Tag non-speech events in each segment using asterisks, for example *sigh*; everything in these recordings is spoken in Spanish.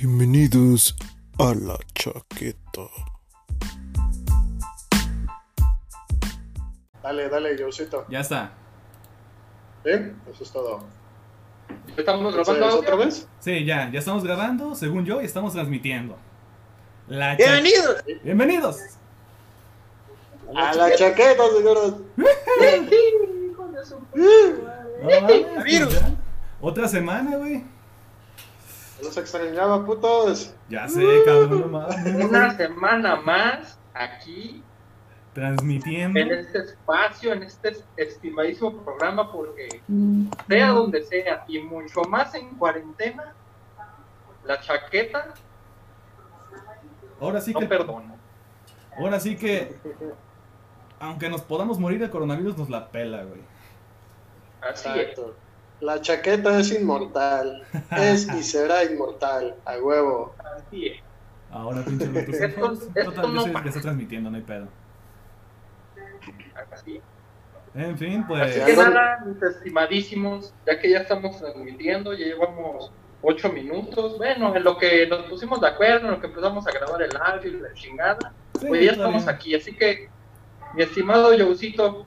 Bienvenidos a la chaqueta. Dale, dale, Josito. Ya está. ¿Sí? Eso es todo. ¿Estamos grabando ¿Otra vez? Sí, ya, ya estamos grabando, según yo, y estamos transmitiendo. La cha- Bienvenidos Bienvenidos. A la chaqueta, señores. *laughs* No Virus. pues. Otra semana, güey. Los extrañaba, putos. Ya sé, cabrón, no. Una semana más aquí Transmitiendo. en este espacio, en este estimadísimo programa, porque sea donde sea y mucho más en cuarentena, la chaqueta Ahora sí no que. perdona. Ahora sí que. Aunque nos podamos morir de coronavirus, nos la pela, güey. Así es. La chaqueta es inmortal. Es y será inmortal. A huevo. Así es. Ahora, pinche. Esto- esto Total, yo no transmitiendo, no hay pedo. Así. En fin, Así pues. que nada, mis estimadísimos, ya que ya estamos transmitiendo, ya llevamos ocho minutos. Bueno, en lo que nos pusimos de acuerdo, en lo que empezamos a grabar el audio y la chingada, sí, pues ya estamos bien. aquí. Así que, mi estimado Jousito,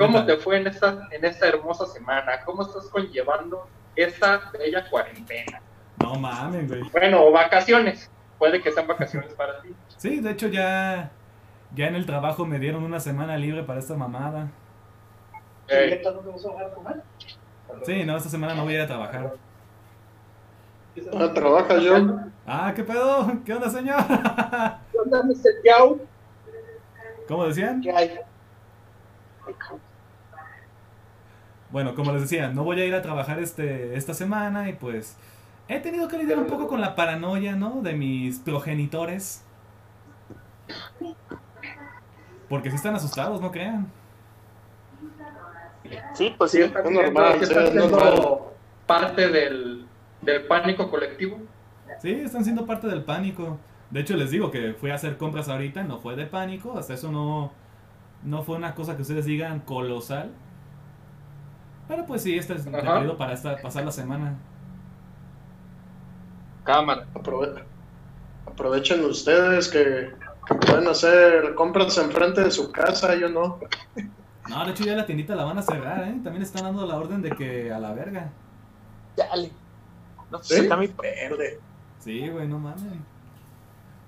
¿cómo ¿Qué te fue en esta, en esta hermosa semana? ¿Cómo estás conllevando esta bella cuarentena? No mames, güey. Bueno, o vacaciones. Puede que sean vacaciones para ti. Sí, de hecho ya. Ya en el trabajo me dieron una semana libre para esta mamada. Eh, Sí, no, esta semana no voy a ir a trabajar. Ah, trabaja yo. Ah, ¿qué pedo? ¿Qué onda, señor? ¿Qué onda, Mr. Yao? ¿Cómo decían? ¿Qué hay? Bueno, como les decía, no voy a ir a trabajar este, esta semana y pues he tenido que lidiar un poco con la paranoia, ¿no? De mis progenitores. Porque sí están asustados, no crean. Sí, pues Sí, sí. está es normal, que siendo normal. parte del, del pánico colectivo. Sí, están siendo parte del pánico. De hecho, les digo que fui a hacer compras ahorita, no fue de pánico, hasta eso no, no fue una cosa que ustedes digan colosal. Pero pues sí, este es el periodo para esta, pasar la semana. Cámara. Aprove- aprovechen ustedes que, que pueden hacer compras enfrente de su casa. Yo no. No, de hecho ya la tiendita la van a cerrar, ¿eh? También están dando la orden de que a la verga. Dale. No ¿Sí? sé, está mi, Verde. Sí, güey, no mames.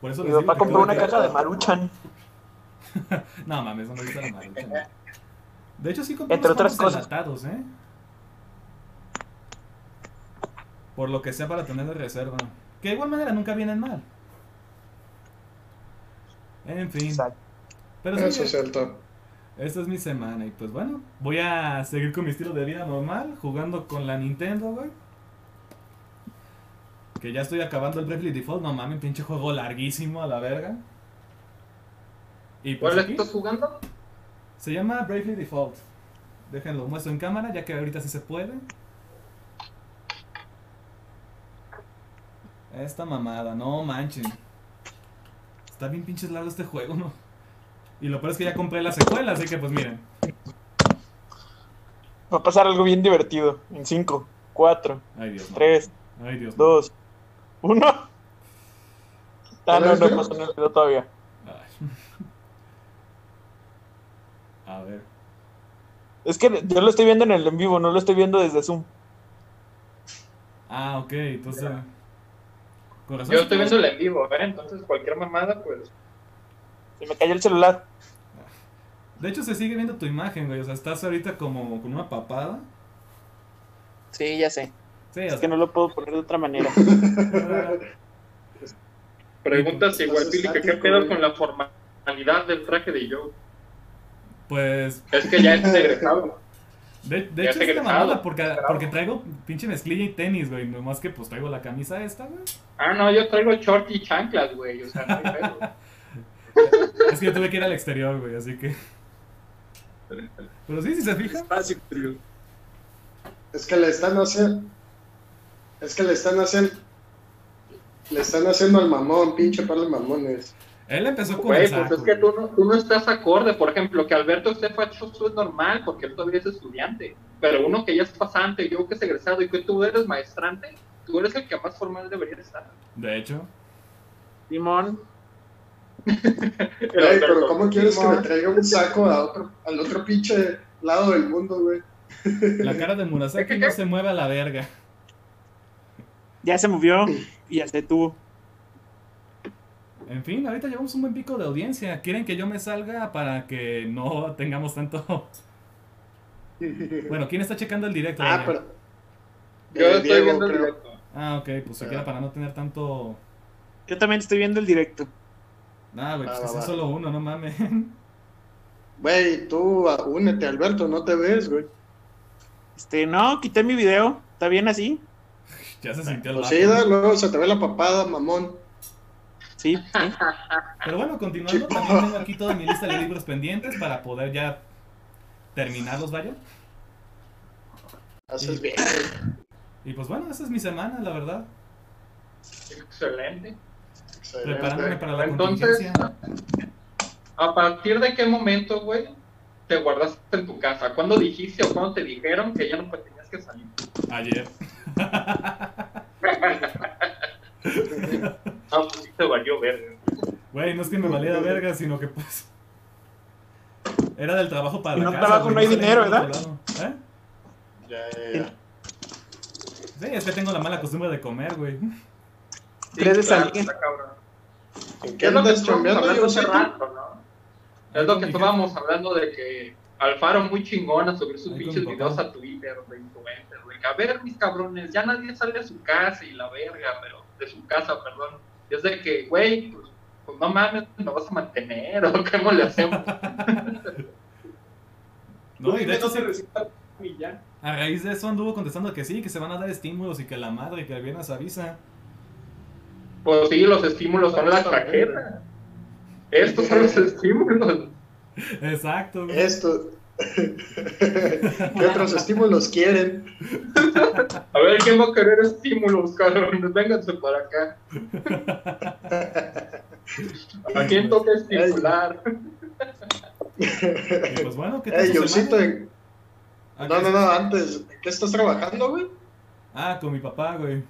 Por eso mi les digo papá que compró una caja de maruchan. *laughs* No mames, no me gusta la maruchan. De hecho sí compré Entre otras cosas. enlatados, ¿eh? Por lo que sea para tener de reserva. Que de igual manera nunca vienen mal. En fin. Exacto. Pero sí, Eso es cierto. esta es mi semana y pues bueno, voy a seguir con mi estilo de vida normal, jugando con la Nintendo, güey. Que ya estoy acabando el Bravely Default, no mames, pinche juego larguísimo a la verga. Y pues ¿Cuál aquí estás jugando? Se llama Bravely Default. Déjenlo, muestro en cámara, ya que ahorita sí se puede. Esta mamada, no manchen. Está bien pinches largo este juego, ¿no? Y lo peor es que ya compré la secuela, así que pues miren. Va a pasar algo bien divertido. En 5, 4, Ay Dios, no. 3, Ay Dios. no. 2, 1. Ah, no, no pasó todavía. Ay. *laughs* A ver. Es que yo lo estoy viendo en el en vivo, no lo estoy viendo desde Zoom. Ah, ok, entonces. Yo estoy viendo el en vivo, ¿ver? Entonces cualquier mamada, pues. Se me cayó el celular. De hecho, se sigue viendo tu imagen, güey. O sea, estás ahorita como con una papada. Sí, ya sé. Sí, Es sea, que no lo puedo poner de otra manera. *laughs* Preguntas igual, Billy, que qué pedo con la formalidad del traje de Joe. Pues Es que ya es *laughs* egresado. De, hecho, es mamada porque, porque traigo pinche mezclilla y tenis, güey. Nomás que pues traigo la camisa esta, güey. Ah, no, yo traigo short y chanclas, güey. O sea, no hay pedo. Es que yo tuve que ir al exterior, güey, así que. Pero sí, si se fijan. Es que le están haciendo. Es que le están haciendo. Le están haciendo al mamón, pinche par de mamones. Él empezó con Güey, el pues es que tú no, tú no estás acorde. Por ejemplo, que Alberto esté fachoso es normal porque él todavía es estudiante. Pero uno que ya es pasante, yo que es egresado y que tú eres maestrante, tú eres el que más formal debería estar. De hecho, Simón. *laughs* Ey, pero ¿cómo quieres que me traiga un saco a otro, al otro pinche lado del mundo, güey? la cara de Murasaki *laughs* no se mueve a la verga. Ya se movió *laughs* y ya se detuvo. En fin, ahorita llevamos un buen pico de audiencia. ¿Quieren que yo me salga para que no *laughs* tengamos tanto... *laughs* Bueno, ¿quién está checando el directo? ah, pero. Yo Eh, estoy Diego, viendo el creo. directo. Ah, ok, pues se queda para no tener tanto... Yo también estoy viendo el directo. Ah, güey, pues Va, que sea solo uno, no mames. Güey, tú ah, únete, Alberto, no te ves, güey. Este, no, quité mi video. ¿Está bien así? *laughs* ya se sintió el Pues sí, da, luego se te ve la papada, mamón. Sí. Pero bueno, continuando, también tengo aquí toda mi lista de libros pendientes para poder ya terminarlos, vaya. Haces bien. Y pues bueno, esa es mi semana, la verdad. Excelente. Excelente. Preparándome para la Entonces, contingencia. ¿a partir de qué momento, güey, te guardaste en tu casa? ¿Cuándo dijiste o cuándo te dijeron que ya no tenías que salir? Ayer. *laughs* No, pues sí te valió ver. Güey, no es que me valiera verga, sino que pues. Era del trabajo para Si la no casa. trabajo, güey, no hay dinero, ¿verdad? ¿Eh? Ya, ya, ya. Sí, es que tengo la mala costumbre de comer, güey. Tres de claro, salir. está cabrón. ¿En qué Es lo que andas chambeando, hablando hace rato, ¿no? Es lo que estábamos hablando de que Alfaro muy chingona subir sus pinches videos a Twitter de influencer, güey. A ver, mis cabrones, ya nadie sale de su casa y la verga, pero de su casa, perdón. Y es de que, güey, pues, pues no mames, me vas a mantener *laughs* o cómo le hacemos. *laughs* No, y de hecho, sí, Y ya. a raíz de eso anduvo contestando que sí, que se van a dar estímulos y que la madre que el viernes avisa. Pues sí, los estímulos son la chaqueta. Estos son los estímulos. *laughs* Exacto, güey. Esto. *laughs* ¿Qué otros estímulos quieren? A ver, ¿quién va a querer estímulos, cabrones? Vénganse para acá. ¿A *laughs* quién toca estimular? Y pues bueno, ¿qué tal Ey, no, no, no, antes, ¿en ¿qué estás trabajando, güey? Ah, con mi papá, güey.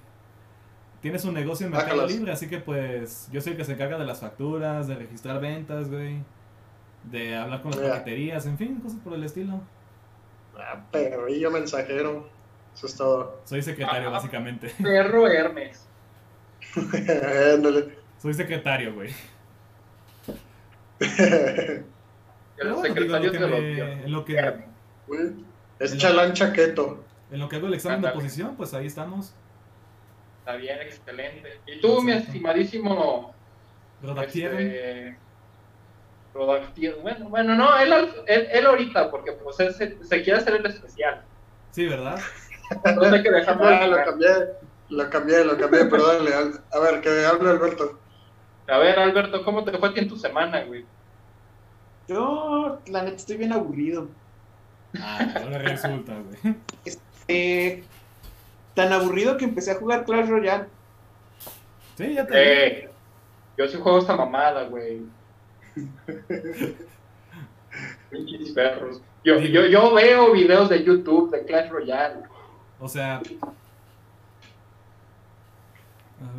Tienes un negocio en Mercado. Libre, así que pues yo soy el que se encarga de las facturas, de registrar ventas, güey. De hablar con las paqueterías, en fin, cosas por el estilo. Ah, perrillo mensajero. Eso es todo. Soy secretario, Ah. básicamente. *laughs* Perro Hermes. Soy secretario, güey. Pero bueno, digo, secretario lo que me- en lo que, es chalán chaqueto. en lo que hago el examen de oposición, pues ahí estamos. Está bien, excelente. Y tú, mi estimadísimo este, Bueno, bueno, no, él, él, él ahorita, porque pues él se, se quiere hacer el especial. Sí, ¿verdad? Entonces hay que *laughs* dejarlo Ah, lo cambié, lo cambié, lo cambié, pero dale. al- A ver, que hable Alberto. A ver, Alberto, ¿cómo te fue a ti en tu semana, güey? Yo, la neta, estoy bien aburrido. Ah, ahora resulta, güey. Eh, tan aburrido que empecé a jugar Clash Royale. Sí, ya te vi. Eh, yo sí juego esta mamada, güey. Pinches perros. Yo, yo, yo veo videos de YouTube de Clash Royale. O sea. A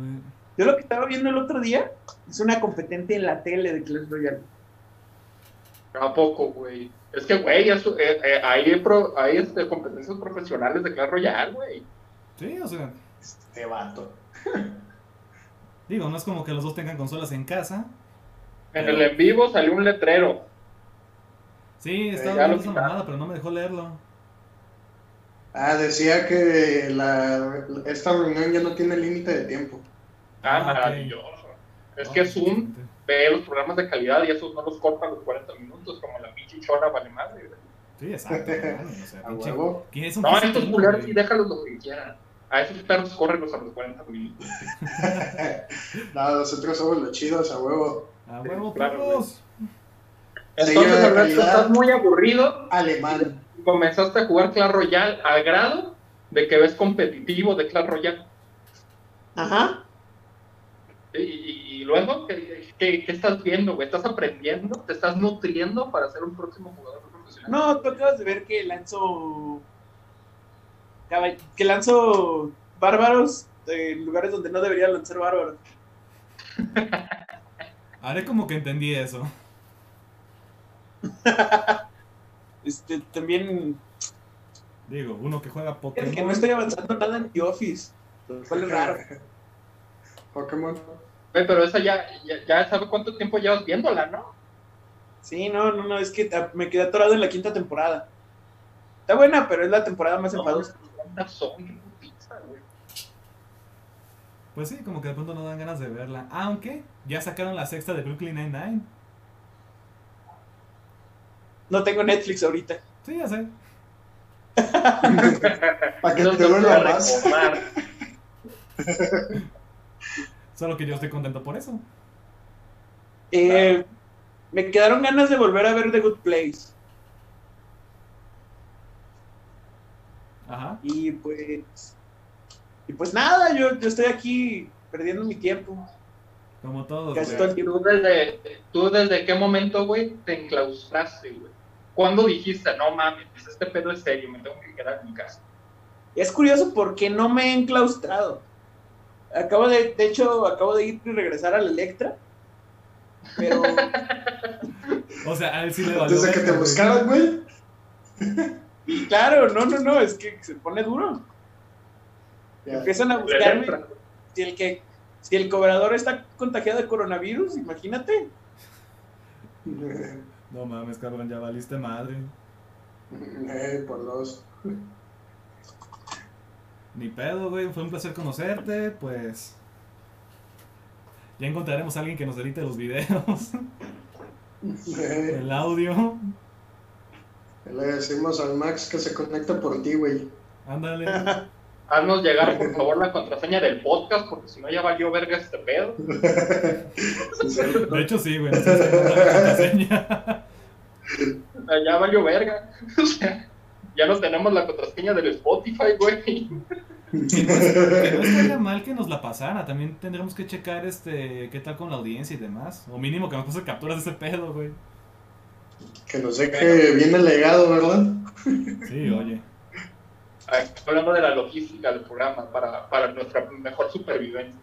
ver. Yo lo que estaba viendo el otro día es una competente en la tele de Clash Royale. ¿A poco, güey? Es que, güey, eso, eh, eh, hay, pro- hay este, competencias profesionales de Clash Royale, güey. Sí, o sea. Este vato. Digo, no es como que los dos tengan consolas en casa. En el en vivo salió un letrero. Sí, ya estaba viendo esa mamada, pero no me dejó leerlo. Ah, decía que la, esta reunión ya no tiene límite de tiempo. Ah, Ah, maravilloso. Es Ah, que Zoom ve los programas de calidad y esos no los cortan los 40 minutos como la pinche chora vale madre. Sí, exacto. *laughs* o sea, A pinche- huevo. ¿Quién es un No, estos culeros sí déjalos lo que quieran. A esos perros córrelos a los 40 minutos. *laughs* no, nosotros somos los chidos, a huevo. A huevo. Entonces, Alberto, estás muy aburrido Alemán. y comenzaste a jugar Clash Royale al grado de que ves competitivo de Clash Royale. Ajá. Y, y- y luego, ¿qué, qué, qué estás viendo, güey? ¿Estás aprendiendo? ¿Te estás nutriendo para ser un próximo jugador profesional? No, tú acabas de ver que lanzo. que lanzo bárbaros en lugares donde no debería lanzar bárbaros. *laughs* Haré como que entendí eso. *laughs* Este, también Digo, uno que juega el que no Pokémon. estoy avanzando nada en The Office. Lo cual es raro. *laughs* Pokémon. Pero esa ya, ya, ya sabe cuánto tiempo llevas viéndola, ¿no? Sí, no, no, no, es que me quedé atorado en la quinta temporada. Está buena, pero es la temporada más enfadosa. ¿Cuántas son? Pues sí, como que de pronto no dan ganas de verla. Aunque ya sacaron la sexta de Brooklyn Nine-Nine. No tengo Netflix ahorita. Sí, ya sé. *laughs* Para que No te duela *laughs* a. Solo que yo estoy contento por eso. Eh, me quedaron ganas de volver a ver The Good Place. Ajá. Y pues. Y pues nada, yo, yo estoy aquí perdiendo mi tiempo. Como todos. Casi todo el tiempo. ¿Tú desde, ¿Tú desde qué momento, güey, te enclaustraste, güey? ¿Cuándo dijiste, no mames, este pedo es serio, me tengo que quedar en mi casa? Es curioso porque no me he enclaustrado. Acabo de, de hecho, acabo de ir y regresar a la Electra. Pero *laughs* O sea, a él sí le valió. Desde que te buscaron, güey. y claro, no, no, no, es que se pone duro. Ya. Empiezan a buscarme. Si el que, si el cobrador está contagiado de coronavirus, imagínate. No mames, cabrón, ya valiste madre. Eh, por dos. Ni pedo, güey. Fue un placer conocerte. Pues. Ya encontraremos a alguien que nos edite los videos. Eh, el audio. le decimos al Max que se conecta por ti, güey. Ándale. *laughs* Haznos llegar, por favor, la contraseña del podcast, porque si no ya valió verga este pedo. De hecho, sí, güey. No sé si encontrar la contraseña. Ya valió verga. *laughs* O sea, ya no tenemos la contraseña del Spotify, güey. Que no, es- que no mal que nos la pasara. También tendremos que checar este qué tal con la audiencia y demás. O mínimo que nos pase capturas de ese pedo, güey. Que nos deje bien el legado, ¿verdad? Sí, oye. Ay, Hablando de la logística del programa para, para nuestra mejor supervivencia.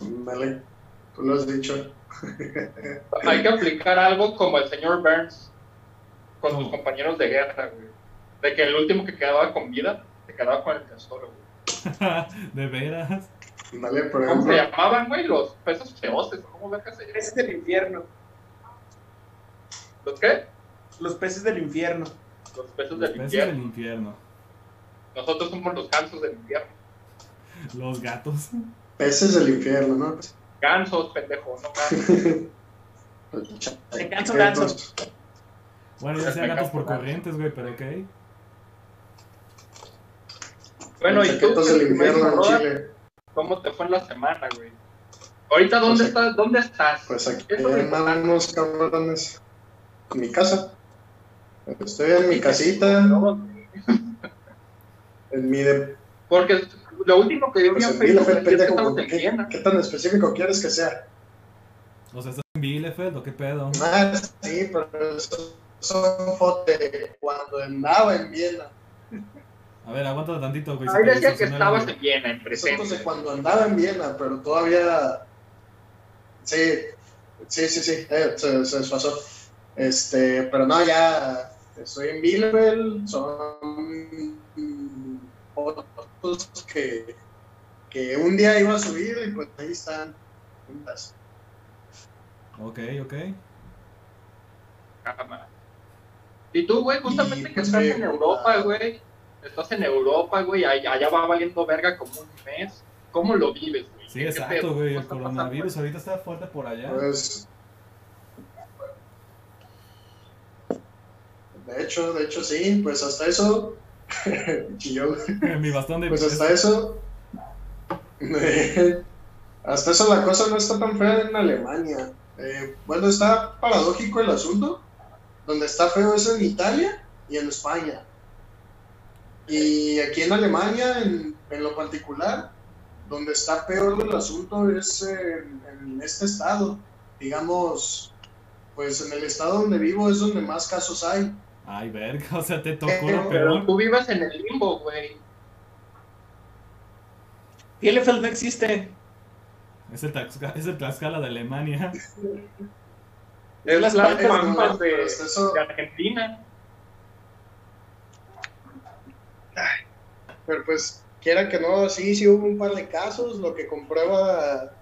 Vale, tú lo has dicho. Hay que aplicar algo como el señor Burns con sus compañeros de guerra, güey. De que el último que quedaba con vida se quedaba con el tesoro, güey. *laughs* de veras. Vale, por ¿Cómo se llamaban, güey? Los pesos feoces. ¿Cómo verga se Peces llaman? del infierno. ¿Los qué? Los peces del infierno. Los pesos Los del peces infierno. del infierno. Nosotros somos los gansos del infierno. Los gatos. peces del infierno, ¿no? Gansos, pendejo, no *laughs* gansos. De ganso, ganso. Bueno, ya sea gatos por corrientes, güey, pero ok. Bueno, y tú, Chaquetos del infierno en Roda, Chile. ¿cómo te fue en la semana, güey? Ahorita, ¿dónde Pues aquí- estás? ¿Dónde estás? Pues aquí importante. andamos, cabrones. En mi casa. Estoy en mi casita, No, en mi de... Porque lo último que yo vi Pues en en Facebook es que estamos en ¿qué, Viena. ¿qué tan específico quieres que sea? O sea, ¿estás en Bielefeld o qué pedo? Ah, sí, pero eso son fotos de cuando andaba en Viena. A ver, aguanta tantito, güey. Ahí decía que estabas en Viena, en presente. de cuando andaba en Viena, pero todavía... Sí, sí, sí, sí, eh, se, se desfasó. Este, pero no, ya estoy en Bielefeld, son fotos que, que un día iba a subir y pues ahí están juntas. Ok, ok. Cámara. Y tú, güey, justamente Y, que pues, estás sí, en Europa, güey. Estás en Europa, güey. Allá, va valiendo verga como un mes. ¿Cómo lo vives, güey? Sí, ¿Qué exacto, güey. ¿Cómo El pasando, coronavirus ahorita está fuerte por allá. Pues, de hecho, de hecho sí, pues hasta eso, *laughs* chillón. *laughs* Mi bastón de Pues hasta eso, *laughs* hasta eso la cosa no está tan fea en Alemania. Eh, bueno, está paradójico el asunto. Donde está feo es en Italia y en España. Y aquí en Alemania, en, en lo particular, donde está peor el asunto es en, en este estado. Digamos, pues en el estado donde vivo es donde más casos hay. Ay, verga, *laughs* o sea, te tocó Pero- lo Pero peor. tú vives en el limbo, güey. Bielefeld no existe. Es el, Tlaxca- es el Tlaxcala de Alemania. Es las las Pampas, de, de Argentina. Pero pues, quiera que no, sí, sí hubo un par de casos, lo que comprueba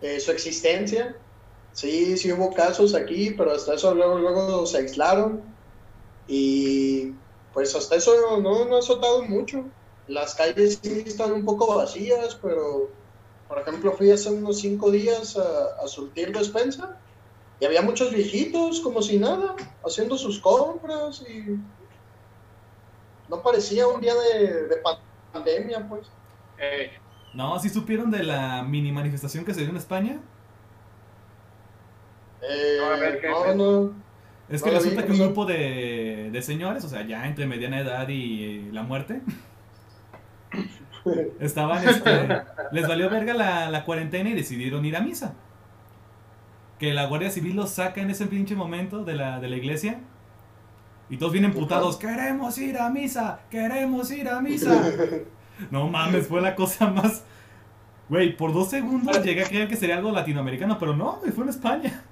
eh, su existencia. Sí, sí hubo casos aquí, pero hasta eso luego, luego se aislaron. Y pues hasta eso no, no ha soltado mucho. Las calles sí están un poco vacías, pero por ejemplo fui hace unos cinco días a, a surtir despensa y había muchos viejitos como si nada, haciendo sus compras y no parecía un día de, de pandemia, pues. Eh, No, ¿sí supieron de la mini manifestación que se dio en España? Eh, No, a ver, ¿qué no, es? no. Es No que vi, resulta que ¿qué un grupo de, de señores, o sea, ya entre mediana edad y la muerte, *laughs* estaban, este, les valió verga la, la cuarentena y decidieron ir a misa. Que la Guardia Civil los saca en ese pinche momento de la, de la iglesia. Y todos vienen putados, queremos ir a misa, queremos ir a misa. *laughs* No mames, fue la cosa más... Güey, por dos segundos llegué a creer que sería algo latinoamericano, pero no, fue en España.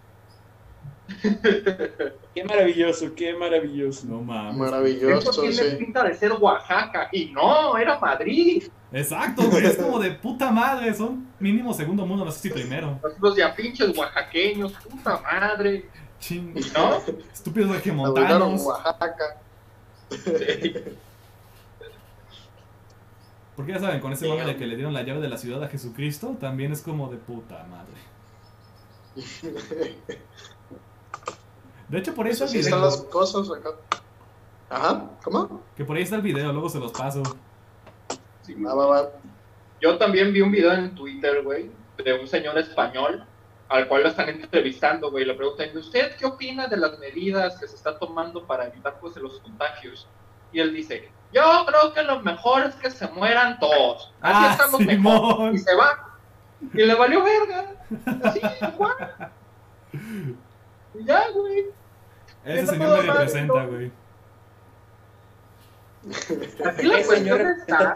*laughs* Qué maravilloso, qué maravilloso. No mames. Esto Maravilloso, tiene sí. pinta de ser Oaxaca. Y no, era Madrid. Exacto, güey, es como de puta madre, son mínimo segundo mundo, no sé si primero. Los ya pinches oaxaqueños, puta madre. Ching, ¿No? estúpidos Abuelaron regiomontanos. Oaxaca. *laughs* Porque ya saben, con ese mame de hombre. que le dieron la llave de la ciudad a Jesucristo, también es como de puta madre. *laughs* De hecho, por ahí está Eso el sí están las video. cosas acá. Ajá, ¿cómo? Que por ahí está el video, luego se los paso. Sí, Va, va, va. Yo también vi un video en Twitter, güey, de un señor español al cual lo están entrevistando, güey. Le preguntan, ¿y usted qué opina de las medidas que se está tomando para evitar pues los contagios? Y él dice, yo creo que lo mejor es que se mueran todos. Así Ah, estamos mejor. Simón. Y se va. Y le valió verga. Así, *laughs* igual. Y ya, güey. Ese señor me representa, güey. Aquí la cuestión está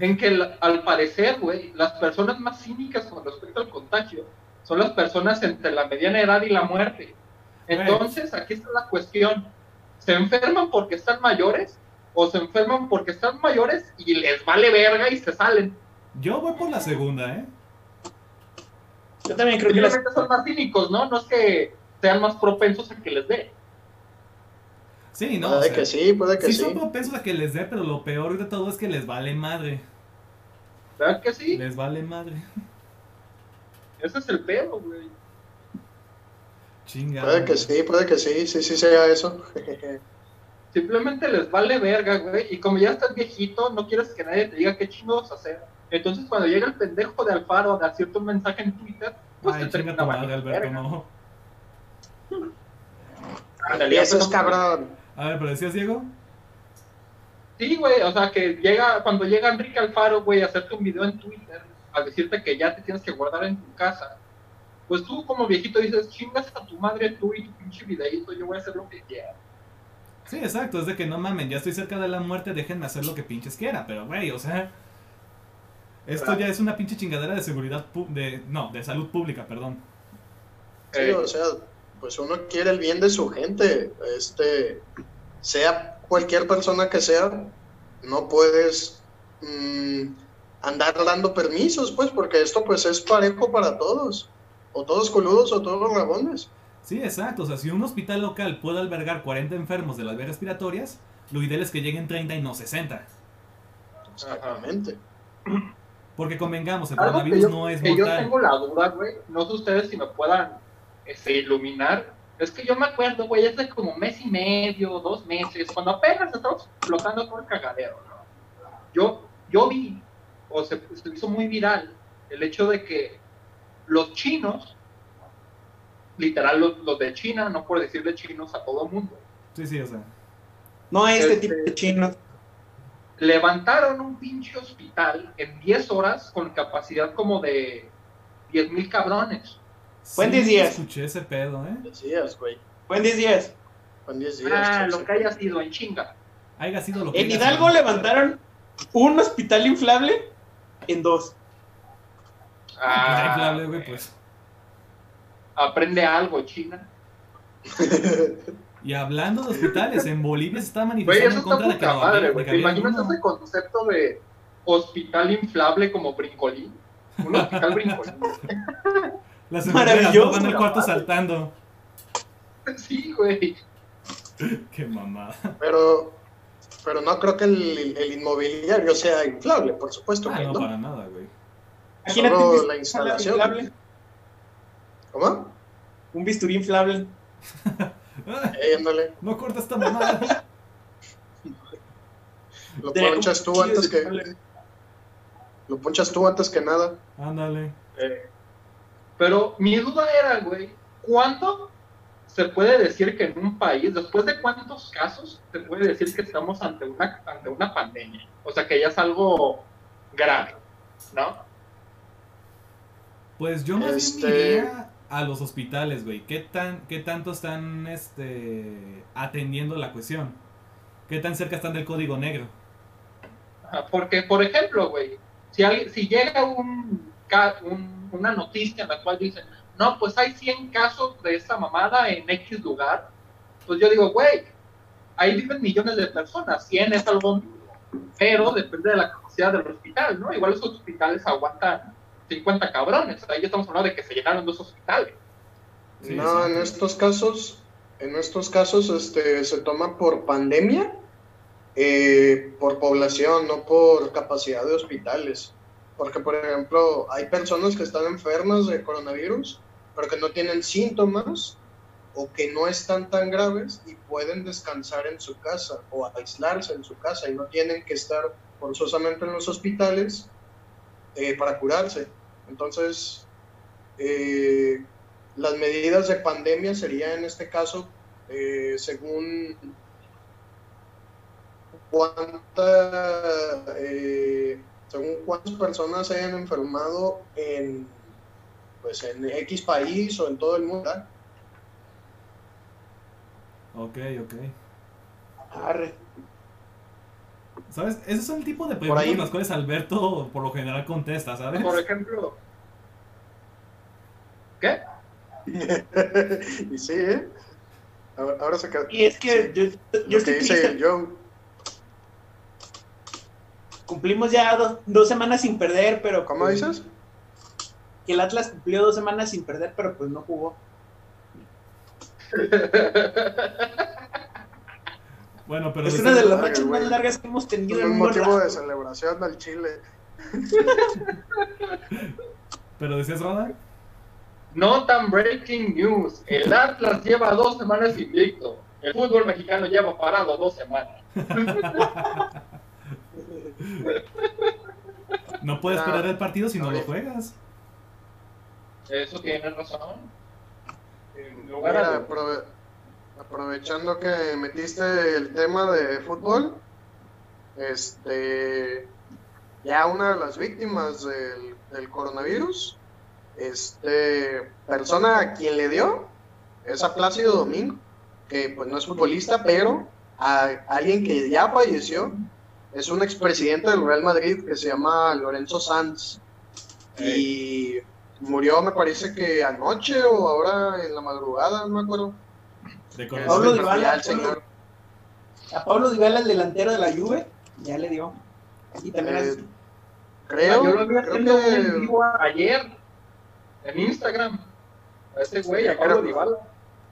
en que al parecer, güey, las personas más cínicas con respecto al contagio son las personas entre la mediana edad y la muerte. Entonces, aquí está la cuestión. ¿Se enferman porque están mayores o se enferman porque están mayores y les vale verga y se salen? Yo voy por la segunda, ¿eh? Yo también creo que las... Simplemente son más cínicos, ¿no? No es que sean más propensos a que les dé. Sí, no. puede o sea, que sí, puede que sí sí. son propensos a que les dé, pero lo peor de todo es que les vale madre. ¿Verdad que sí? Les vale madre. Ese es el pedo, güey. Chingado. Puede que sí, puede que sí, sí, sí sea eso. *laughs* Simplemente les vale verga, güey. Y como ya estás viejito, no quieres que nadie te diga qué chingados hacer. Entonces, cuando llega el pendejo de Alfaro a decirte un mensaje en Twitter, pues Ay, te chinga termina tu madre, Alberto, verga. no. Eso es cabrón. A ver, pero decías, Diego. Sí, güey, o sea, que llega, cuando llega Enrique Alfaro, güey, a hacerte un video en Twitter, a decirte que ya te tienes que guardar en tu casa, pues tú como viejito dices, chingas a tu madre tú y tu pinche videíto, yo voy a hacer lo que quiera. Sí, exacto, es de que no mamen, ya estoy cerca de la muerte, déjenme hacer lo que pinches quiera, pero güey, o sea, esto ya es una pinche chingadera de seguridad, pu- de, no, de salud pública, perdón. Sí, o sea, pues uno quiere el bien de su gente, este, sea cualquier persona que sea, no puedes mm, andar dando permisos, pues, porque esto pues es parejo para todos, o todos coludos o todos rabones. Sí, exacto, o sea, si un hospital local puede albergar 40 enfermos de las vías respiratorias, lo ideal es que lleguen 30 y no 60. Exactamente. Porque convengamos, el coronavirus yo, no es que yo mortal. tengo la duda, güey, no sé ustedes si me puedan este, iluminar, es que yo me acuerdo, güey, hace como mes y medio, dos meses, cuando apenas estábamos explotando todo el cagadero, ¿no? Yo, yo vi, o se, se hizo muy viral, el hecho de que los chinos, literal los, los de China, no por decirle chinos a todo mundo, Sí, sí, o sea. No este Este- tipo de chinos. levantaron un pinche hospital en 10 horas con capacidad como de 10 mil cabrones. Sí, 10 días. Escuché ese pedo, ¿eh? Diez días, güey. En 10 días. Con 10 días. Ah, lo que haya sido en chinga. Haya sido lo que En haya Hidalgo sido. levantaron un hospital inflable en dos. Ah, inflable, güey, pues. Aprende algo, China. Y hablando de hospitales, en Bolivia se está Güey, manifestando eso en está contra de que, poca madre, de güey. que ¿Te imaginas uno. ese concepto de hospital inflable como brincolín? Un hospital brincolín. *laughs* Las Maravilloso, al la cuarto madre. saltando. *laughs* Sí, güey. *laughs* Qué mamada. Pero, pero no creo que el, el inmobiliario sea inflable, por supuesto Ah, que no, no. para nada, güey. Imagínate Solo la instalación. inflable. ¿Cómo? Un bisturí inflable. *laughs* Eh, ándale. no corta esta mamada. Lo ponchas tú antes que. Lo ponchas tú antes que nada. Ándale. Eh, pero mi duda era, güey, ¿cuánto se puede decir que en un país, después de cuántos casos, se puede decir que estamos ante una, ante una pandemia? O sea, que ya es algo grave, ¿no? Pues yo más bien Este- iría a los hospitales, güey. ¿Qué, tan, ¿Qué tanto están este, atendiendo la cuestión? ¿Qué tan cerca están del código negro? Ajá, Porque, por ejemplo, güey, si, alguien- si llega un, un- una noticia en la cual dicen, no, pues hay 100 casos de esta mamada en X lugar, pues yo digo, güey, ahí viven millones de personas, 100 es algo mínimo, pero depende de la capacidad del hospital, ¿no? Igual esos hospitales aguantan 50 cabrones, ahí estamos hablando de que se llenaron dos hospitales. Sí, no, en estos casos, en estos casos, este, se toma por pandemia, eh, por población, no por capacidad de hospitales. Porque, por ejemplo, hay personas que están enfermas de coronavirus, pero que no tienen síntomas o que no están tan graves y pueden descansar en su casa o aislarse en su casa y no tienen que estar forzosamente en los hospitales eh, para curarse. Entonces, eh, las medidas de pandemia serían en este caso eh, según cuánta eh, según cuántas personas se hayan enfermado en pues en X país o en todo el mundo ¿verdad? Ok, ok. Arre. ¿Sabes? Esos son el tipo de preguntas ahí- las cuales Alberto por lo general contesta, ¿sabes? Por ejemplo, ¿qué? *laughs* y sí ¿eh? ahora, ahora se queda Y es que yo, yo lo que dice triste. Joe Cumplimos ya do- dos semanas sin perder, pero. ¿cómo pues, dices? Que el Atlas cumplió dos semanas sin perder, pero pues no jugó. *laughs* Bueno, pero es una de las rachas más largas que hemos tenido Es en un motivo rato. de celebración al Chile *laughs* pero decías, Roda. No tan breaking news. El Atlas lleva dos semanas invicto. El fútbol mexicano lleva parado dos semanas. *laughs* No puedes Ah, perder el partido si no lo juegas. Eso tiene razón. En lugar Mira, a- aprove- aprovechando que metiste el tema de fútbol, este, ya una de las víctimas del, del coronavirus, este, persona a quien le dio, es a Plácido Domingo, que pues no es futbolista, pero a alguien que ya falleció, es un expresidente del Real Madrid que se llama Lorenzo Sanz, y murió me parece que anoche o ahora en la madrugada, no me acuerdo. De Este, Pablo Dybala, ya el señor, A Pablo Dybala, el delantero de la Juve, ya le dio. Y también eh, es- creo, yo lo vi un que vivo ayer en Instagram. A ese güey, a Pablo Dybala.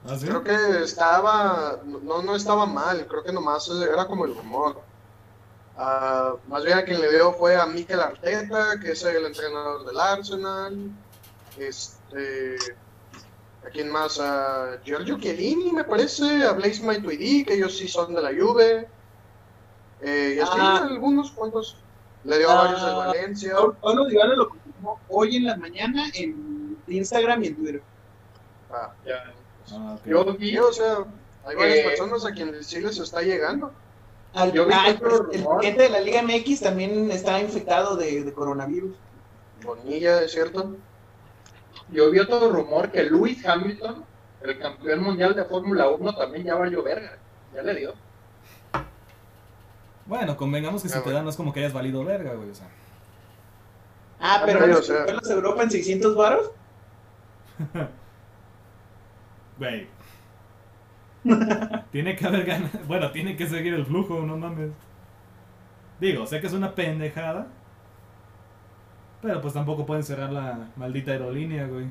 ¿Ah, sí? creo que estaba, no, no estaba mal, creo que nomás era como el rumor. Ah, más bien a quien le dio fue a Mikel Arteta, que es el entrenador del Arsenal. Este, ¿a quién más? A Giorgio Chiellini, me parece, a Blaise Matuidi, que ellos sí son de la Juve. Eh, y así Ah. algunos cuantos. Le dio a Ah. varios de Valencia. Pablo- Dybala lo confirmó hoy en la mañana en Instagram y en Twitter. Ah, Ya. Ah, ok. Yo vi o sea, hay varias Eh, personas a quienes sí les está llegando. Al- Yo vi ah, otro el presidente de la Liga MX también está infectado de, de coronavirus. Bonilla, ¿es cierto? Yo vi otro rumor que Lewis Hamilton, el campeón mundial de Fórmula 1, también ya valió verga. Ya le dio. Bueno, convengamos que si Ah, te dan no es como que hayas valido verga, güey. O sea. Ah, pero Sí, van a o sea. verlos a Europa en 600 varos. *laughs* Güey. *laughs* tiene que haber ganas. Bueno, tiene que seguir el flujo, no mames. Digo, sé que es una pendejada. Pero pues tampoco pueden cerrar la maldita aerolínea, güey.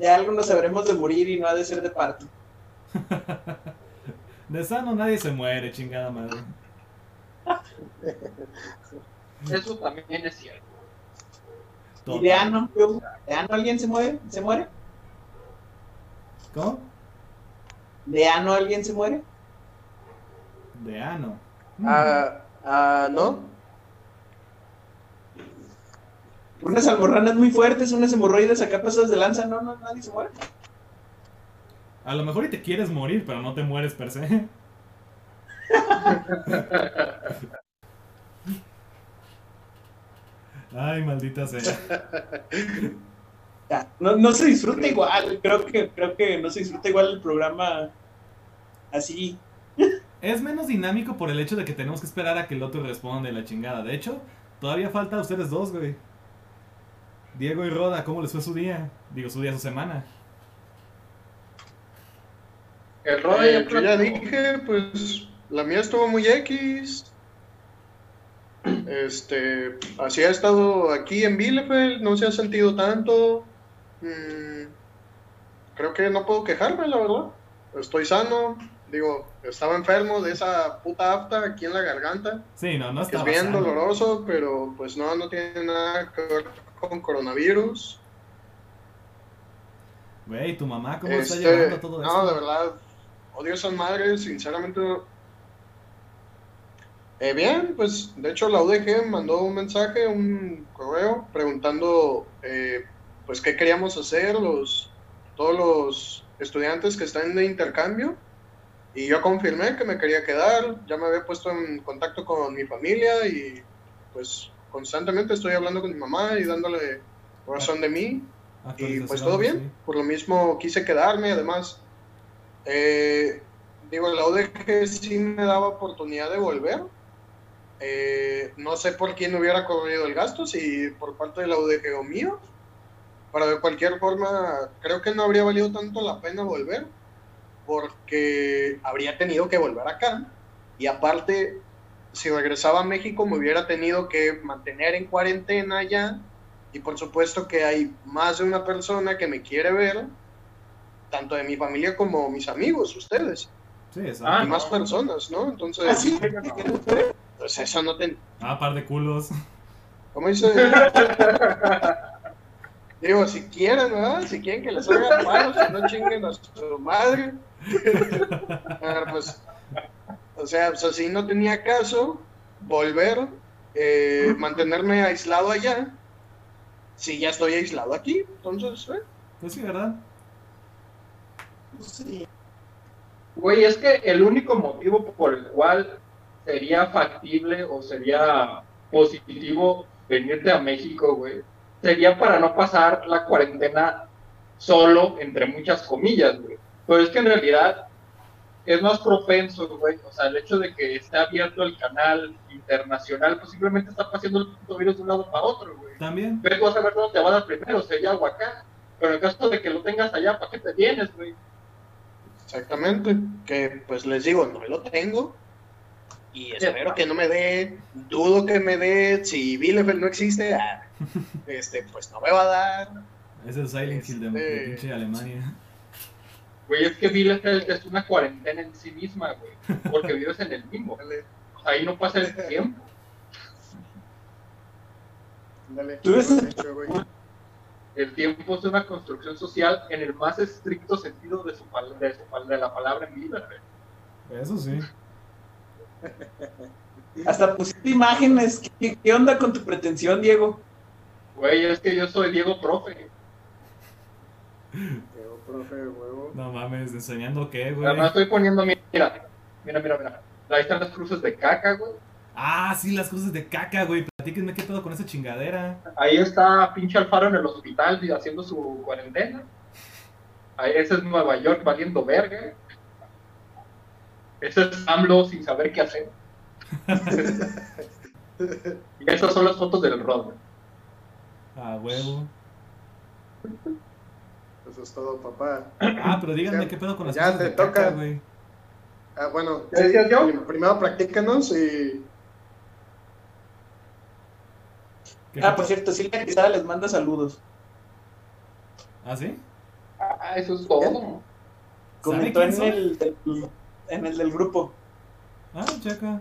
Ya algunos habremos de morir y no ha de ser de parto. *laughs* De sano nadie se muere, chingada madre. *laughs* Eso también es cierto. ¿Y Total. de ano? yo- ¿De ano alguien se muere? ¿Se muere? ¿Cómo? ¿De ano alguien se muere? De ano. Ah, ah, ¿no? Unas almorranas muy fuertes, unas hemorroides acá pasadas de lanza, no, no, nadie se muere. A lo mejor y te quieres morir, pero no te mueres per se. *laughs* Ay, maldita sea. *laughs* Ya, No, no se disfruta igual, creo que, creo que no se disfruta igual el programa así. Es menos dinámico por el hecho de que tenemos que esperar a que el otro responda y la chingada. De hecho, todavía falta a ustedes dos, güey. Diego y Roda, ¿cómo les fue su día? Digo, su día, su semana. El rol Eh, yo ya dije, pues la mía estuvo muy X. Este, así ha estado aquí en Bielefeld, no se ha sentido tanto. Mm, creo que no puedo quejarme, la verdad. Estoy sano. Digo, estaba enfermo de esa puta afta aquí en la garganta, Sí, no, no que es está bien doloroso, pero pues no, no tiene nada que ver con coronavirus. Güey, tu mamá, ¿cómo está Este, llevando todo no, de verdad, odio a esas madres, sinceramente. Eh, bien, pues de hecho la UDG mandó un mensaje, un correo, preguntando eh, pues qué queríamos hacer los, todos los estudiantes que están de intercambio. Y yo confirmé que me quería quedar, ya me había puesto en contacto con mi familia y pues constantemente estoy hablando con mi mamá y dándole razón de mí. Y pues todo bien, por lo mismo quise quedarme, además, eh, digo, la UDG sí me daba oportunidad de volver. Eh, no sé por quién hubiera corrido el gasto, si por parte de la UDG o mío. Pero de cualquier forma, creo que no habría valido tanto la pena volver, porque habría tenido que volver acá. Y aparte, si regresaba a México, me hubiera tenido que mantener en cuarentena ya. Y por supuesto que hay más de una persona que me quiere ver, tanto de mi familia como mis amigos, ustedes, Sí, exacto. Ah, y más personas, ¿no? Entonces, ¿Ah, sí? pues eso no te... Ah, par de culos. ¿Cómo dice? *laughs* Digo, si quieren, ¿verdad? Si quieren que les haga paro, si no chinguen a su madre. Pero, *laughs* pues, o sea, pues así no tenía caso volver, eh, mantenerme aislado allá, si ya estoy aislado aquí. Entonces, eh, Pues sí, ¿verdad? Sí. Güey, es que el único motivo por el cual sería factible o sería positivo venirte a México, güey, sería para no pasar la cuarentena solo, entre muchas comillas, güey. Pero es que en realidad es más propenso, güey. O sea, el hecho de que esté abierto el canal internacional, pues simplemente está pasando el puto virus de un lado para otro, güey. También. Ves, vas a ver dónde te va a dar primero, sería o acá. Pero en el caso de que lo tengas allá, ¿para qué te vienes, güey? exactamente, que pues les digo, no lo tengo. Y espero que no me dé, dudo que me dé, si Bielefeld no existe, ah, este, pues no me va a dar. Es el Silent Hill de, de Este- pinche Alemania. Güey, es que Bielefeld es una cuarentena en sí misma, güey. Porque vives en el mismo. Dale, O sea, ahí no pasa el tiempo. dale. Tú ves- güey. El tiempo es una construcción social en el más estricto sentido de, su, pal- de, su pal- de la palabra en Bielefeld. Eso sí. Hasta pusiste imágenes. ¿Qué, qué onda con tu pretensión, Diego? Güey, es que yo soy Diego Profe. Diego, profe, huevo. No mames, enseñando qué, güey. Además estoy poniendo, mira, mira, mira, mira. Ahí están las cruces de caca, güey. Ah, sí, las cosas de caca, güey. Platíquenme qué pedo con esa chingadera. Ahí está pinche Alfaro en el hospital y haciendo su cuarentena. Ahí, ese es Nueva York valiendo verga. Ese es AMLO sin saber qué hacer. *laughs* y esas son las fotos del Rod. A huevo. Eso es todo, papá. Ah, pero díganme Ya- qué pedo con las ya cosas te toca. güey. Ah, bueno, ¿Ya decías yo? prim- primero practícanos y ¿Qué Ah, por cierto, Silvia Quesada les manda saludos. ¿Ah, sí? Ah, eso es todo. Comentó en el, del- en el del grupo. Ah, checa.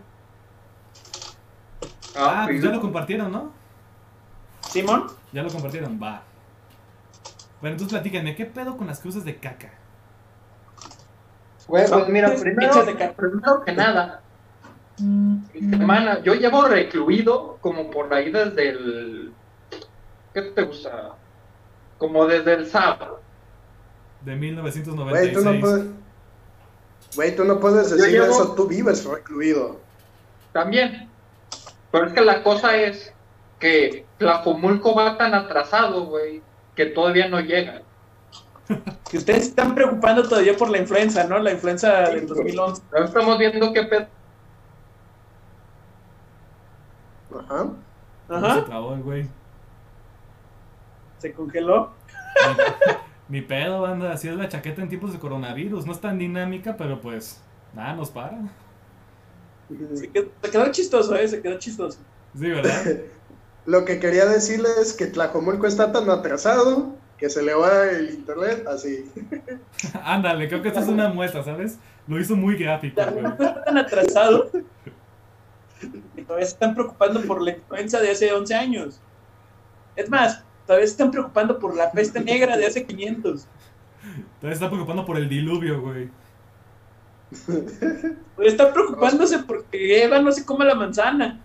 Ah, Ah, pues, ya lo compartieron, ¿no? Simón, Ya lo compartieron, va. Bueno, entonces platíquenme, ¿qué pedo con las cruces de caca? Güey, pues mira, *laughs* primero, de primero que nada, mi semana, yo llevo recluido como por ahí desde el. ¿Qué te gusta? Como desde el sábado. De Güey, tú 1996. no puedes. Güey, tú no puedes decir llevo- eso, tú vives recluido. También. Pero es que la cosa es que Tlajomulco va tan atrasado, güey, que todavía no llega. *laughs* que ustedes se están preocupando todavía por la influenza, ¿no? La influenza Sí, del güey. 2011. Ahora estamos viendo qué pedo. Ajá. Se Ajá, trabó el güey. se congeló. *laughs* Ni pedo, banda. Así es la chaqueta en tiempos de coronavirus. No es tan dinámica, pero pues. Nada, nos para. Se quedó, se quedó chistoso, ¿eh? Se quedó chistoso. Sí, ¿verdad? *laughs* Lo que quería decirles es que Tlajomulco está tan atrasado que se le va el internet así. *laughs* Ándale, creo que esta es una muestra, ¿sabes? Lo hizo muy gráfico, güey. También está tan atrasado que todavía se están preocupando por la influenza de hace 11 años. Es más, todavía se están preocupando por la peste negra de hace 500. Todavía está preocupando por el diluvio, güey. Todavía están preocupándose porque Eva no se come la manzana.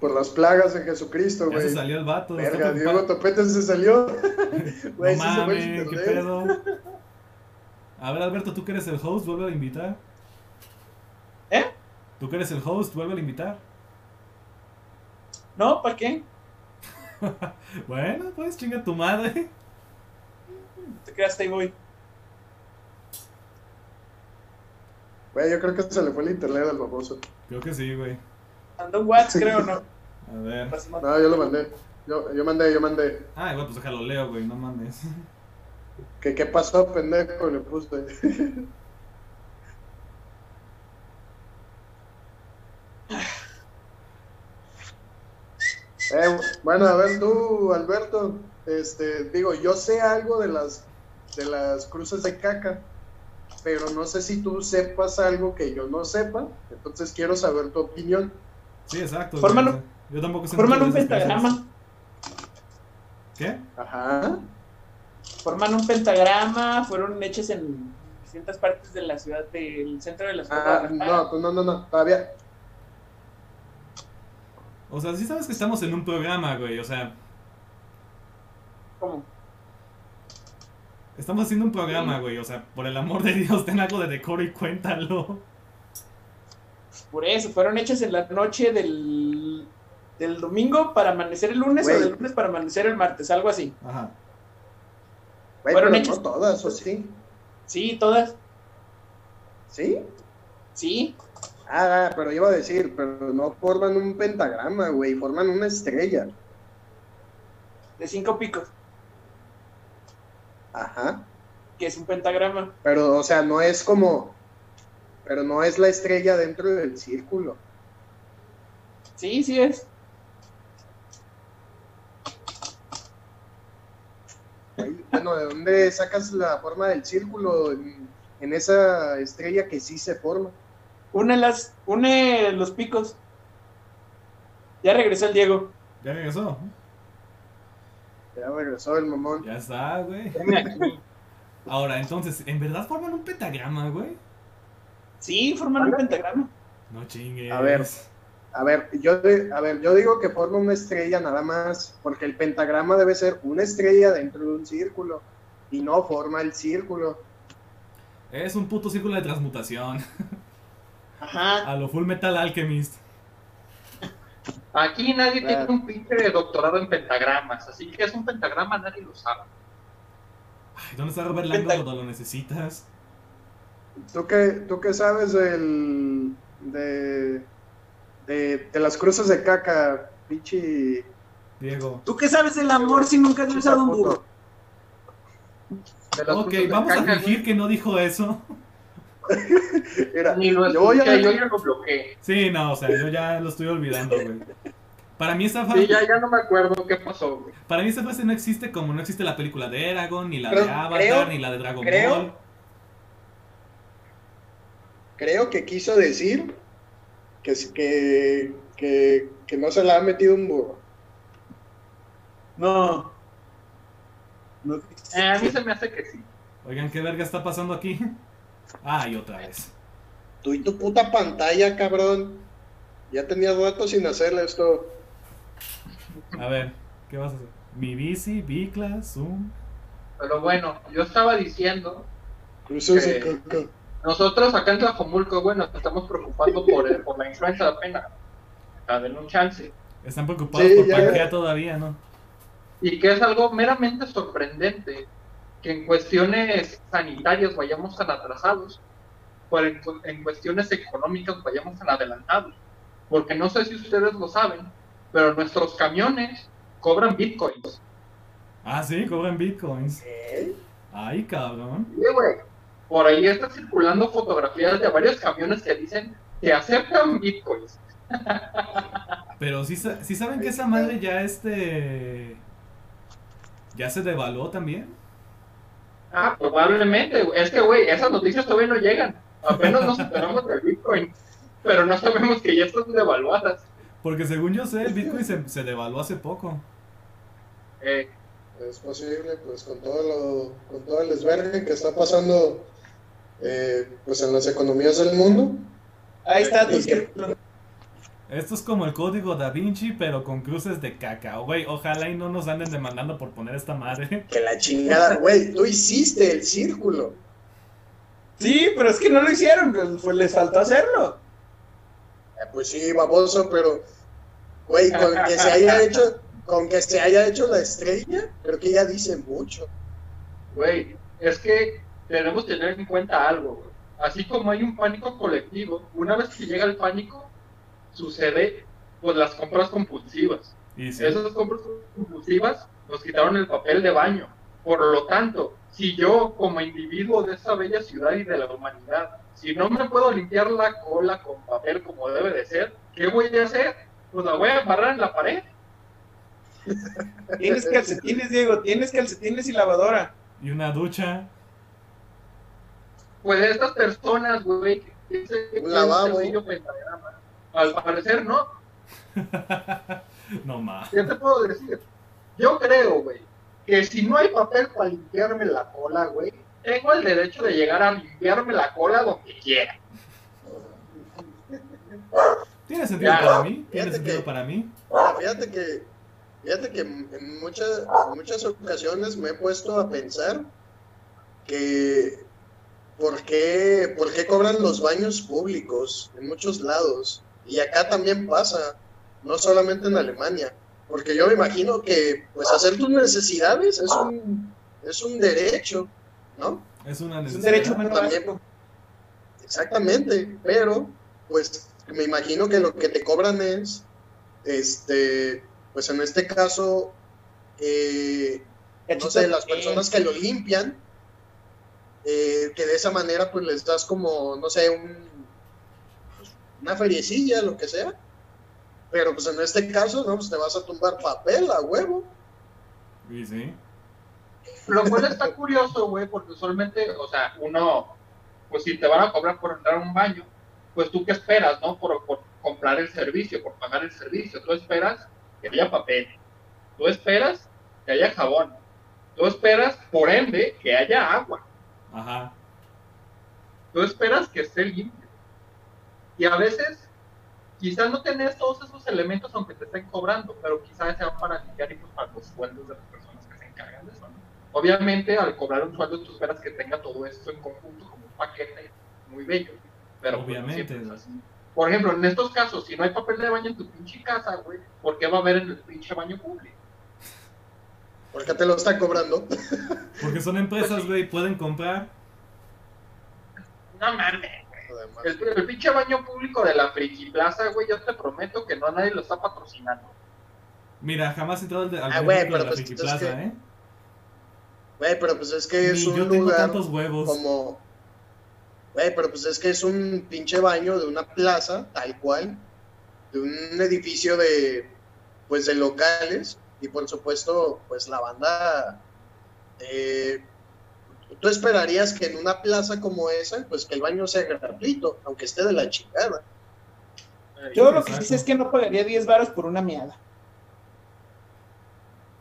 Por las plagas de Jesucristo, Ya se güey. salió el vato. Verga. Diego Topete se salió. *laughs* Güey, no sí se fue el mames, qué pedo. A ver, Alberto, tú que eres el host, vuelve a invitar. ¿Eh? Tú que eres el host, vuelve a invitar. ¿No? ¿Para qué? *laughs* Bueno, pues chinga tu madre. Te creas, ahí voy. Güey, yo creo que se le fue el internet al baboso. Creo que sí, güey. Mandó un WhatsApp, creo, ¿no? *laughs* A ver. No, yo lo mandé. Yo, yo mandé, yo mandé. Ah, igual, pues déjalo leo, güey, no mames. ¿Qué, qué pasó, pendejo? Le puse. *laughs* Eh, bueno, a ver tú, Alberto. Este, digo, yo sé algo de las de las cruces de caca, pero no sé si tú sepas algo que yo no sepa. Entonces quiero saber tu opinión. Sí, exacto. Forman un- Yo tampoco sé Forman un pentagrama. ¿Qué? Ajá. Forman un pentagrama, fueron hechos en distintas partes de la ciudad, del centro de la ciudad. Ah, no, no, no, no, todavía. O sea, sí sabes que estamos en un programa, güey. O sea, ¿Cómo? estamos haciendo un programa, güey. O sea, por el amor de Dios, ten algo de decoro y cuéntalo. Por eso, fueron hechas en la noche del, del domingo para amanecer el lunes o del lunes para amanecer el martes, algo así. Ajá. Fueron no todas, ¿o sí? Sí, todas. ¿Sí? Sí. Ah, pero iba a decir, pero no forman un pentagrama, güey, forman una estrella. De cinco picos, Ajá. que es un pentagrama. Pero, o sea, no es como. Pero no es la estrella dentro del círculo. Sí, sí es. Bueno, ¿de dónde sacas la forma del círculo en, en esa estrella que sí se forma? Une, las, une los picos. Ya regresó el Diego. Ya regresó. Ya regresó el mamón. Ya está, güey. Ahora, entonces, ¿en verdad forman un pentagrama, güey? Sí, forman un pentagrama. No chingues. A ver. A ver, yo a ver, yo digo que forma una estrella nada más, porque el pentagrama debe ser una estrella dentro de un círculo y no forma el círculo. Es un puto círculo de transmutación. *laughs* Ajá. A lo Full Metal Alchemist. Aquí nadie tiene un pinche doctorado en pentagramas, así que es un pentagrama, nadie lo sabe. Ay, ¿dónde está Robert Langdon cuando lo necesitas? ¿Tú qué, tú qué sabes del, de, de, de las cruces de caca, pinche Diego. ¿Tú qué sabes del amor si nunca has besado un burro? Ok, vamos a fingir que no dijo eso. *laughs* Mira, Ni lo yo voy a escuché, yo ya lo bloqueé. Sí, no, o sea, yo ya lo estoy olvidando, güey. Para mí esta Sí, frase, ya, ya no me acuerdo qué pasó, güey. para mí esta frase no existe como no existe la película de Eragon, ni la Pero de Avatar, creo- ni la de Dragon creo- Ball. Creo que quiso decir que, que, que, que no se la ha metido un burro. No. No Eh, a mí se me hace que sí. Oigan, ¿qué verga está pasando aquí? Ah, y otra vez. Tú y tu puta pantalla, cabrón. Ya tenías rato sin hacerle esto. A ver, ¿qué vas a hacer? Mi bici, bicla, zoom. Pero bueno, yo estaba diciendo, caca. Nosotros acá en Tlajomulco, nos estamos preocupando por, el- por la influenza de pena. A ver, un chance. Están preocupados Sí, por ya. Pangea todavía, ¿no? Y que es algo meramente sorprendente que en cuestiones sanitarias vayamos tan atrasados, pero en, cu- en cuestiones económicas vayamos tan adelantados. Porque no sé si ustedes lo saben, pero nuestros camiones cobran bitcoins. Ah, sí, cobran bitcoins. ¿Eh? Ay, cabrón. Sí, güey. Por ahí están circulando fotografías de varios camiones que dicen que aceptan bitcoins. Pero sí, sí saben que esa madre ya este... Ya se devaluó también. Ah, probablemente. Es que, güey, esas noticias todavía no llegan. Apenas nos enteramos del bitcoin. Pero no sabemos que ya están devaluadas. Porque según yo sé, el bitcoin se, se devaluó hace poco. Eh, Es posible, pues con todo lo, con todo el desvergue que está pasando eh, pues en las economías del mundo. Ahí está tu. Esto es como el código da Vinci, pero con cruces de caca. Güey, ojalá y no nos anden demandando por poner esta madre. Que la chingada, güey, tú hiciste el círculo. Sí, pero es que no lo hicieron, pues, fue- les faltó hacerlo. Eh, pues sí, baboso, pero güey, con que se haya *laughs* hecho, con que se haya hecho la estrella, creo que ya dice mucho. güey, es que tenemos que tener en cuenta algo, güey. Así como hay un pánico colectivo, una vez que llega el pánico, sucede pues las compras compulsivas. Y sí. Esas compras compulsivas nos quitaron el papel de baño. Por lo tanto, si yo como individuo de esta bella ciudad y de la humanidad, si no me puedo limpiar la cola con papel como debe de ser, ¿qué voy a hacer? Pues la voy a embarrar en la pared. Tienes calcetines, Diego, tienes calcetines y lavadora. Y una ducha. Pues estas personas, güey, que sencillo pentagrama, al parecer no. *laughs* No más. ¿Qué te puedo decir? Yo creo, güey, que si no hay papel para limpiarme la cola, güey, tengo el derecho de llegar a limpiarme la cola donde quiera. ¿Tiene sentido Ya. para mí? ¿Tiene sentido que- para mí? Mira, fíjate que, fíjate que en muchas, en muchas ocasiones me he puesto a pensar que ¿por qué, por qué cobran los baños públicos en muchos lados? Y acá también pasa, no solamente en Alemania, porque yo me imagino que pues hacer tus necesidades es un, es un derecho, ¿no? Es una Es un necesidad. derecho humano También. Exactamente, pero pues me imagino que lo que te cobran es, este, pues en este caso, eh, no sé, las personas que lo limpian, eh, que de esa manera pues les das como, no sé, un, pues, una feriecilla, lo que sea, pero pues en este caso, no, pues te vas a tumbar papel a huevo. Sí. Lo cual está curioso, güey, porque usualmente, o sea, uno, pues si te van a cobrar por entrar a un baño, pues tú qué esperas, ¿no? Por, por comprar el servicio, por pagar el servicio. Tú esperas que haya papel. Tú esperas que haya jabón. Tú esperas, por ende, que haya agua. Ajá. Tú esperas que esté limpio. Y a veces, quizás no tenés todos esos elementos aunque te estén cobrando, pero quizás sean para limpiar y pues para los sueldos de las personas que se encargan de eso. ¿no? Obviamente, al cobrar un sueldo, tú esperas que tenga todo esto en conjunto como un paquete muy bello. Pero pues, no Obviamente. es así. Por ejemplo, en estos casos, si no hay papel de baño en tu pinche casa, güey, ¿por qué va a haber en el pinche baño público? ¿Por qué te lo están cobrando? Porque son empresas, güey, pueden comprar. No mames. El, el pinche baño público de la Friki Plaza, güey, yo te prometo que no a nadie lo está patrocinando. Mira, jamás he entrado al, al Ah, güey, de la pues, Friki es Plaza, que- ¿eh? Güey, pero pues es que es Ni un yo tengo lugar tantos huevos. como... Güey, pero pues es que es un pinche baño de una plaza, tal cual, de un edificio de, pues, de locales, y por supuesto, pues la banda... eh, tú esperarías que en una plaza como esa, pues que el baño sea gratuito, aunque esté de la chingada. Yo lo que dice es que no pagaría 10 varos por una miada.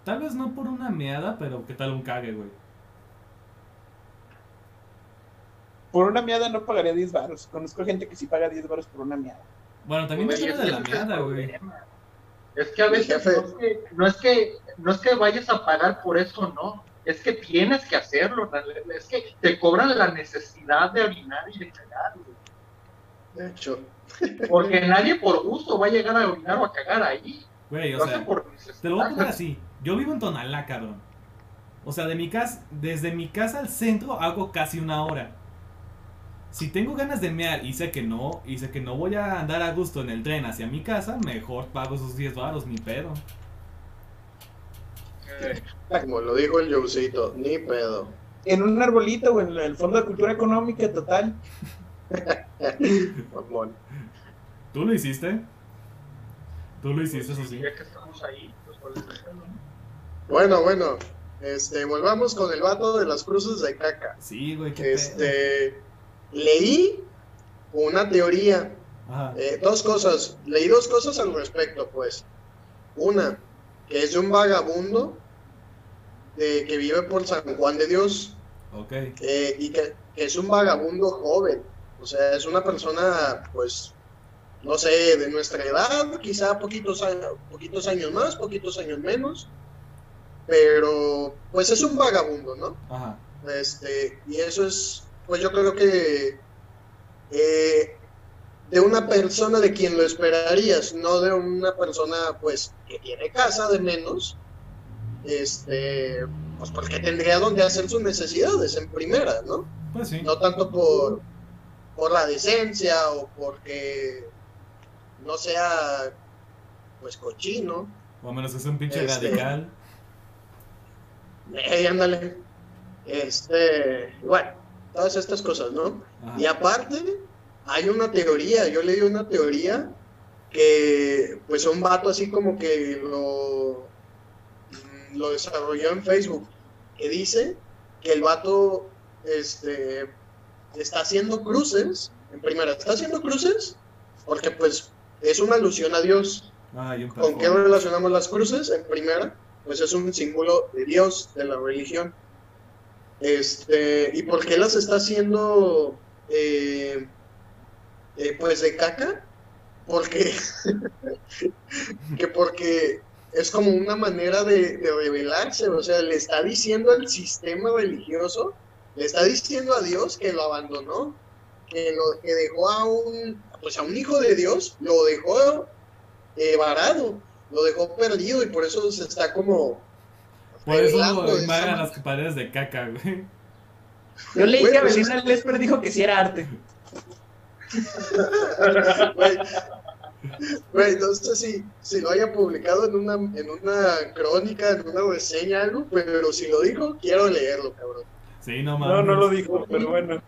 Tal vez no por una meada, pero ¿qué tal un cague, güey? Por una miada no pagaría 10 varos. Conozco gente que sí paga 10 varos por una miada. Bueno, también depende de la meada, güey. problema. Es que a veces jefe- no es que, no es que no es que vayas a pagar por eso, no. Es que tienes que hacerlo. Es que te cobran la necesidad de orinar y de cagar, güey. De hecho, Porque nadie por gusto va a llegar a orinar o a cagar ahí. Güey, o sea, por te lo voy a poner así. Yo vivo en Tonalá, cabrón. O sea, de mi casa, desde mi casa al centro hago casi una hora. Si tengo ganas de mear y sé que no, y sé que no voy a andar a gusto en el tren hacia mi casa, mejor pago esos 10 baros, ni pedo. Eh, como lo dijo el Joecito, ni pedo. En un arbolito o en el Fondo de Cultura Económica total. *laughs* ¿Tú lo hiciste? ¿Tú lo hiciste, eso sí? Ya que estamos ahí, pues? Bueno, bueno, este, volvamos con el vato de las cruces de caca. Sí, güey, qué pedo. Leí una teoría, eh, dos cosas, leí dos cosas al respecto, pues. Una, que es de un vagabundo de, que vive por San Juan de Dios Ok. eh, y que, que es un vagabundo joven, o sea, es una persona, pues, no sé, de nuestra edad, quizá poquitos años, poquitos años más, poquitos años menos, pero pues es un vagabundo, ¿no? Ajá. Este, y eso es, pues yo creo que eh, de una persona de quien lo esperarías, no de una persona pues que tiene casa de menos, este, pues porque tendría donde hacer sus necesidades en primera, ¿no? Pues sí. No tanto por, por la decencia o porque no sea pues cochino, O menos sea un pinche Este- radical. eh, ándale, este, bueno, todas estas cosas, ¿no? Ajá. Y aparte, hay una teoría, yo leí una teoría que pues un vato así como que lo, lo desarrolló en Facebook, que dice que el vato este, está haciendo cruces, en primera, está haciendo cruces porque pues es una alusión a Dios. Un ¿Con qué relacionamos las cruces? En primera, pues es un símbolo de Dios, de la religión. Este, ¿y por qué las está haciendo eh, eh, pues de caca? Porque, *laughs* que porque es como una manera de, de rebelarse, o sea, le está diciendo al sistema religioso, le está diciendo a Dios que lo abandonó, que lo que dejó a un, pues a un hijo de Dios, lo dejó eh, varado, lo dejó perdido y por eso se está como Por eso manera. las paredes de caca, güey. Yo leí que pues Avelina Lesper dijo que sí era arte. Güey, *laughs* güey, no sé si, si lo haya publicado en una, en una crónica, en una reseña, algo, pero si lo dijo, quiero leerlo, cabrón. Sí, no mames. No, no lo dijo, pero bueno.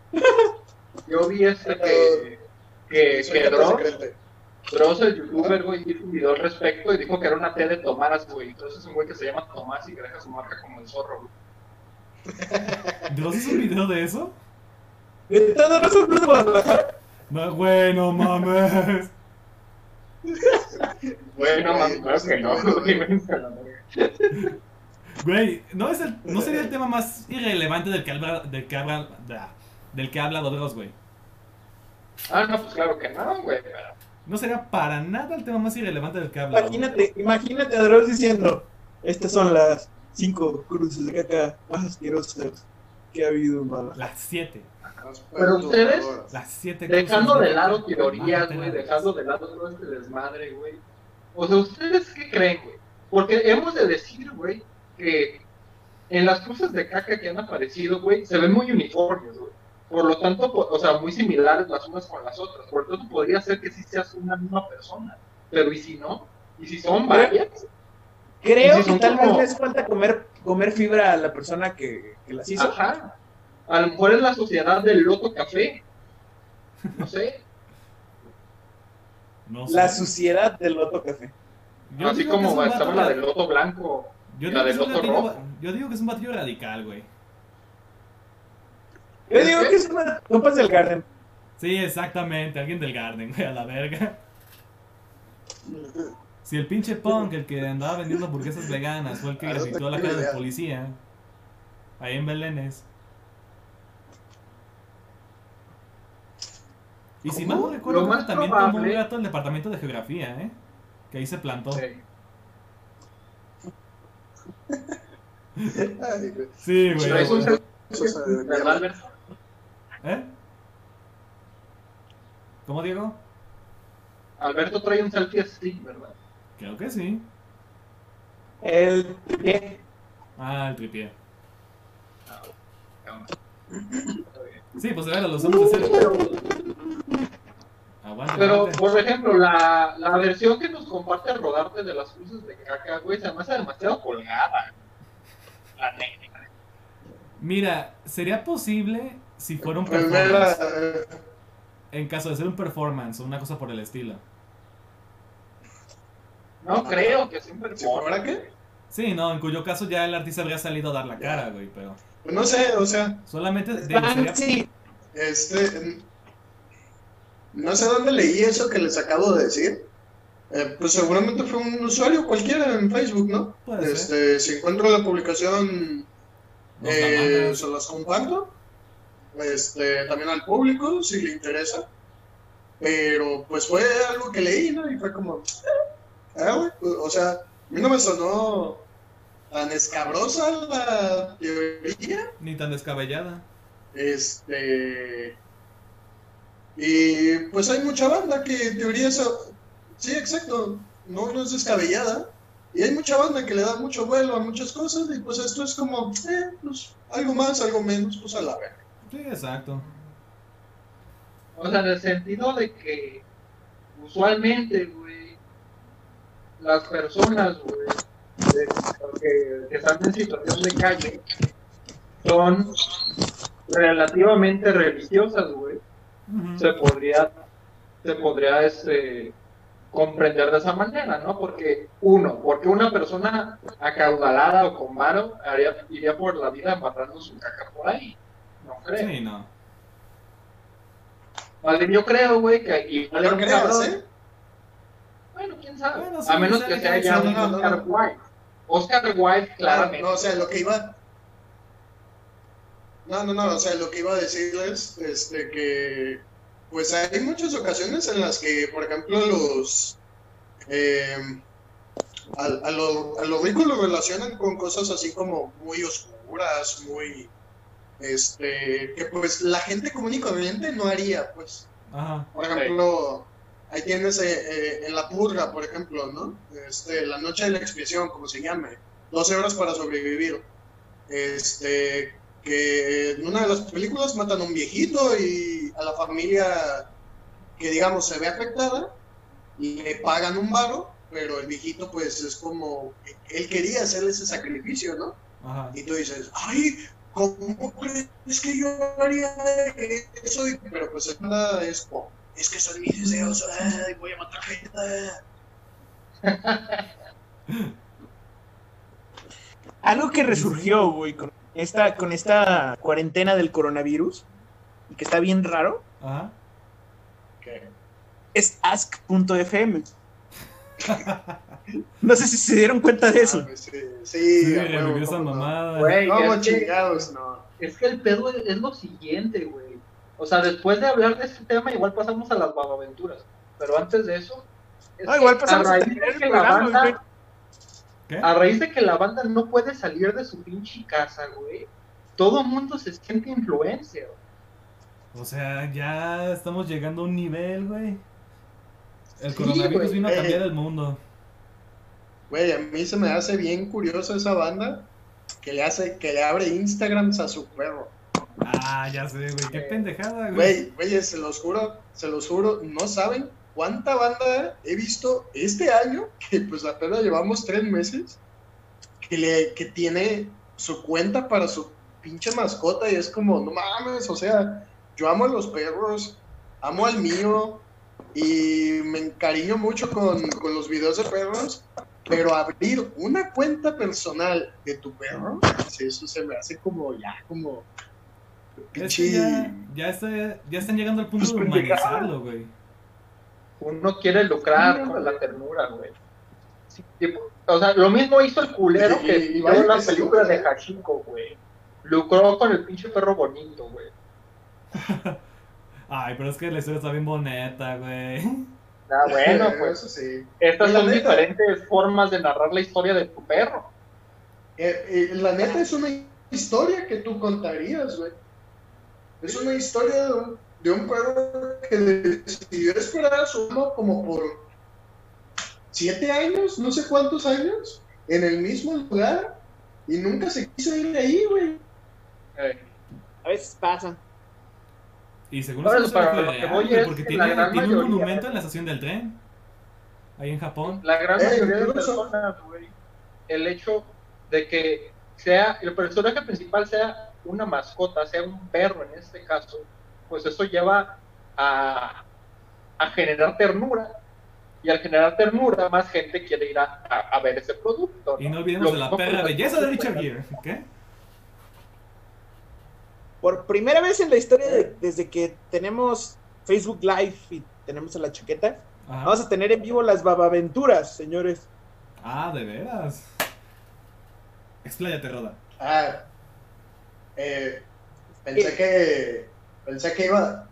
Yo vi este que, que, que capaz Dross, el youtuber, güey, hizo un video al respecto y dijo que era una T de Tomás, güey. Entonces es un güey que se llama Tomás y que deja su marca como el zorro, güey. *laughs* ¿Dross hizo un video de eso? Eso, Blues de Guadalajara. No, güey, no mames. Bueno, Güey, man, claro que no, güey. güey. ¿no, es el- ¿no sería el tema más irrelevante del que habla, del que habla, del que habla Dross, güey? Ah, no, pues claro que no, güey. pero- No sería para nada el tema más irrelevante del que habla. Imagínate, imagínate a Dross diciendo, estas son las cinco cruces de caca más asquerosas que ha habido en Guadalajara. Las siete. Pero ustedes- Las siete Dejando de lado teorías, güey, dejando de lado todo este desmadre, güey. O sea, ¿ustedes qué creen, güey? Porque hemos de decir, güey, que en las cruces de caca que han aparecido, güey, se ven muy uniformes, güey. Por lo tanto, po- o sea, muy similares las unas con las otras. Por lo tanto, podría ser que sí seas una misma persona. Pero ¿y si no? ¿Y si son varias? Creo que tal como- vez les falta comer, comer fibra a la persona que, que las hizo. Ajá. A lo mejor es la sociedad del loto café. No sé. No sé. La suciedad del Loto Café. Yo Así como estaba la del loto blanco. yo la del loto rojo. Yo digo que es un batido radical, güey. Yo ¿Es digo que? es una compas del Garden. Sí, exactamente. Alguien del Garden, güey, a la verga. Si el pinche punk, el que andaba vendiendo hamburguesas veganas, fue el que Ah, grafitó la tengo cara de policía. Ahí en Belénes. Y si mal no recuerdo, creo que más también tomó un gato el departamento de geografía, ¿eh? Que ahí se plantó. Sí. Güey. Sí, güey. ¿Eh? ¿Cómo, Diego? Alberto trae un selfie stick, ¿verdad? Creo que sí. El pie. Ah, el tripié. Sí, pues a ver, los de serio. Aguante, Pero, aguante. por ejemplo, la, la versión que nos comparte el rodarte de las cruces de caca, güey, se me hace demasiado colgada. La neta. Mira, sería posible si fuera un Pues performance. eh, En caso de ser un performance o una cosa por el estilo. No creo que siempre ¿si fuera qué? Sí, no, en cuyo caso ya el artista habría salido a dar la cara, güey, pero Pues no sé, o sea, solamente de- sería- Sí, este. No sé dónde leí eso que les acabo de decir. Eh, pues seguramente fue un usuario cualquiera en Facebook, ¿no? Puede ser. Este, si encuentro la publicación, eh, se las comparto. Este, también al público, si le interesa. Pero pues fue algo que leí, ¿no? Y fue como, ah, güey, pues, o sea, a mí no me sonó tan escabrosa la teoría. ni tan descabellada. Este. Y pues hay mucha banda que en teoría eso. Sí, exacto. No, no es descabellada. Y hay mucha banda que le da mucho vuelo a muchas cosas. Y pues esto es como, eh, pues algo más, algo menos, pues a la verga. Sí, exacto. O sea, en el sentido de que usualmente, güey, las personas, güey, que, que están en situación de calle son relativamente religiosas, güey. Se podría, se podría este, comprender de esa manera, ¿no? Porque, uno, porque una persona acaudalada o con varo haría- iría por la vida embarrando su caca por ahí. Creo. Sí, no. Bien yo creo, güey, que igual era No un creas, cabrón. ¿eh? Bueno, quién sabe. Bueno, sí, a menos que sea ya un no, no, Oscar. Wilde. Oscar Wilde, claramente. No, no, o sea, lo que iba. No, no, no, o sea, lo que iba a decirles, este, que. Pues hay muchas ocasiones en las que, por ejemplo, los. eh, a, a lo- a los ricos lo relacionan con cosas así como muy oscuras, muy. Este. Que pues la gente común y corriente no haría, pues. Ajá. Por ejemplo, ahí tienes eh, eh, en la purga, por ejemplo, ¿no? Este, la noche de la expiación, como se llame, 12 horas para sobrevivir. Este, que en una de las películas matan a un viejito y a la familia que digamos se ve afectada y le pagan un varo, pero el viejito pues es como, él quería hacerle ese sacrificio, ¿no? Ajá. Y tú dices, ay, ¿cómo crees que yo haría eso? Y- Pero pues es nada, es como, es que son mis deseos, ay, voy a matar gente. *laughs* algo que resurgió, güey, con esta, con esta cuarentena del coronavirus, y que está bien raro, Ajá. es ask.fm. *laughs* No sé si se dieron cuenta de eso. Ah, Sí, sí, Sí, huevo, revivió esa no. mamada. Güey, No, es, que, chingados, no. es que el pedo es, es lo siguiente, güey. O sea, después de hablar de este tema, igual pasamos a las babaventuras. Pero antes de eso, es No, igual que pasamos a raíz de que la banda-. A raíz de que la banda no puede salir de su pinche casa, güey, todo el mundo se siente influencer. O sea, ya estamos llegando a un nivel, güey. El Sí, coronavirus güey. vino a Eh. cambiar el mundo. Güey, a mí se me hace bien curioso esa banda que le hace, que le abre Instagrams a su perro. Ah, ya sé, güey. Qué pendejada, güey. Güey, güey, se los juro, se los juro, no saben cuánta banda he visto este año, que pues apenas llevamos tres meses, que, le, que tiene su cuenta para su pinche mascota y es como, no mames, o sea, yo amo a los perros, amo al mío y me encariño mucho con, con los videos de perros, pero abrir una cuenta personal de tu perro, sí, eso se me hace como ya, como... Pinche- ya, ya, está- ya están llegando al punto Pues de pendejada. humanizarlo, güey. Uno quiere lucrar con la ternura, güey. Sí, o sea, lo mismo hizo el culero Y- que y- y vio vaya la que sí, película güey. de Hachiko, güey. Lucró con el pinche perro bonito, güey. *laughs* Ay, pero es que la historia está bien bonita, güey. Ah, bueno, *laughs* pues Eso sí. estas son neta- diferentes formas de narrar la historia de tu perro. Eh, eh, la neta es una historia que tú contarías, güey. Es una historia de un, de un perro que decidió esperar a su amo como por siete años, no sé cuántos años, en el mismo lugar y nunca se quiso ir de ahí, güey. Eh, A veces pasa. Y según Ahora, eso para lo que voy es porque que tiene, un monumento en la estación del tren. Ahí en Japón. la gran Eh, mayoría de personas, güey, el hecho de que sea el personaje principal sea una mascota, sea un perro en este caso, pues eso lleva a, a generar ternura. Y al generar ternura, más gente quiere ir a, a- a ver ese producto. Y no olvidemos Lo de la perra belleza de Richard Gere. ¿Qué? Por primera vez en la historia, de- desde que tenemos Facebook Live y tenemos a la chaqueta, Ajá. vamos a tener en vivo las babaventuras, señores. Ah, de veras. Expláyate, Roda. Ah, eh, pensé que pensé que iba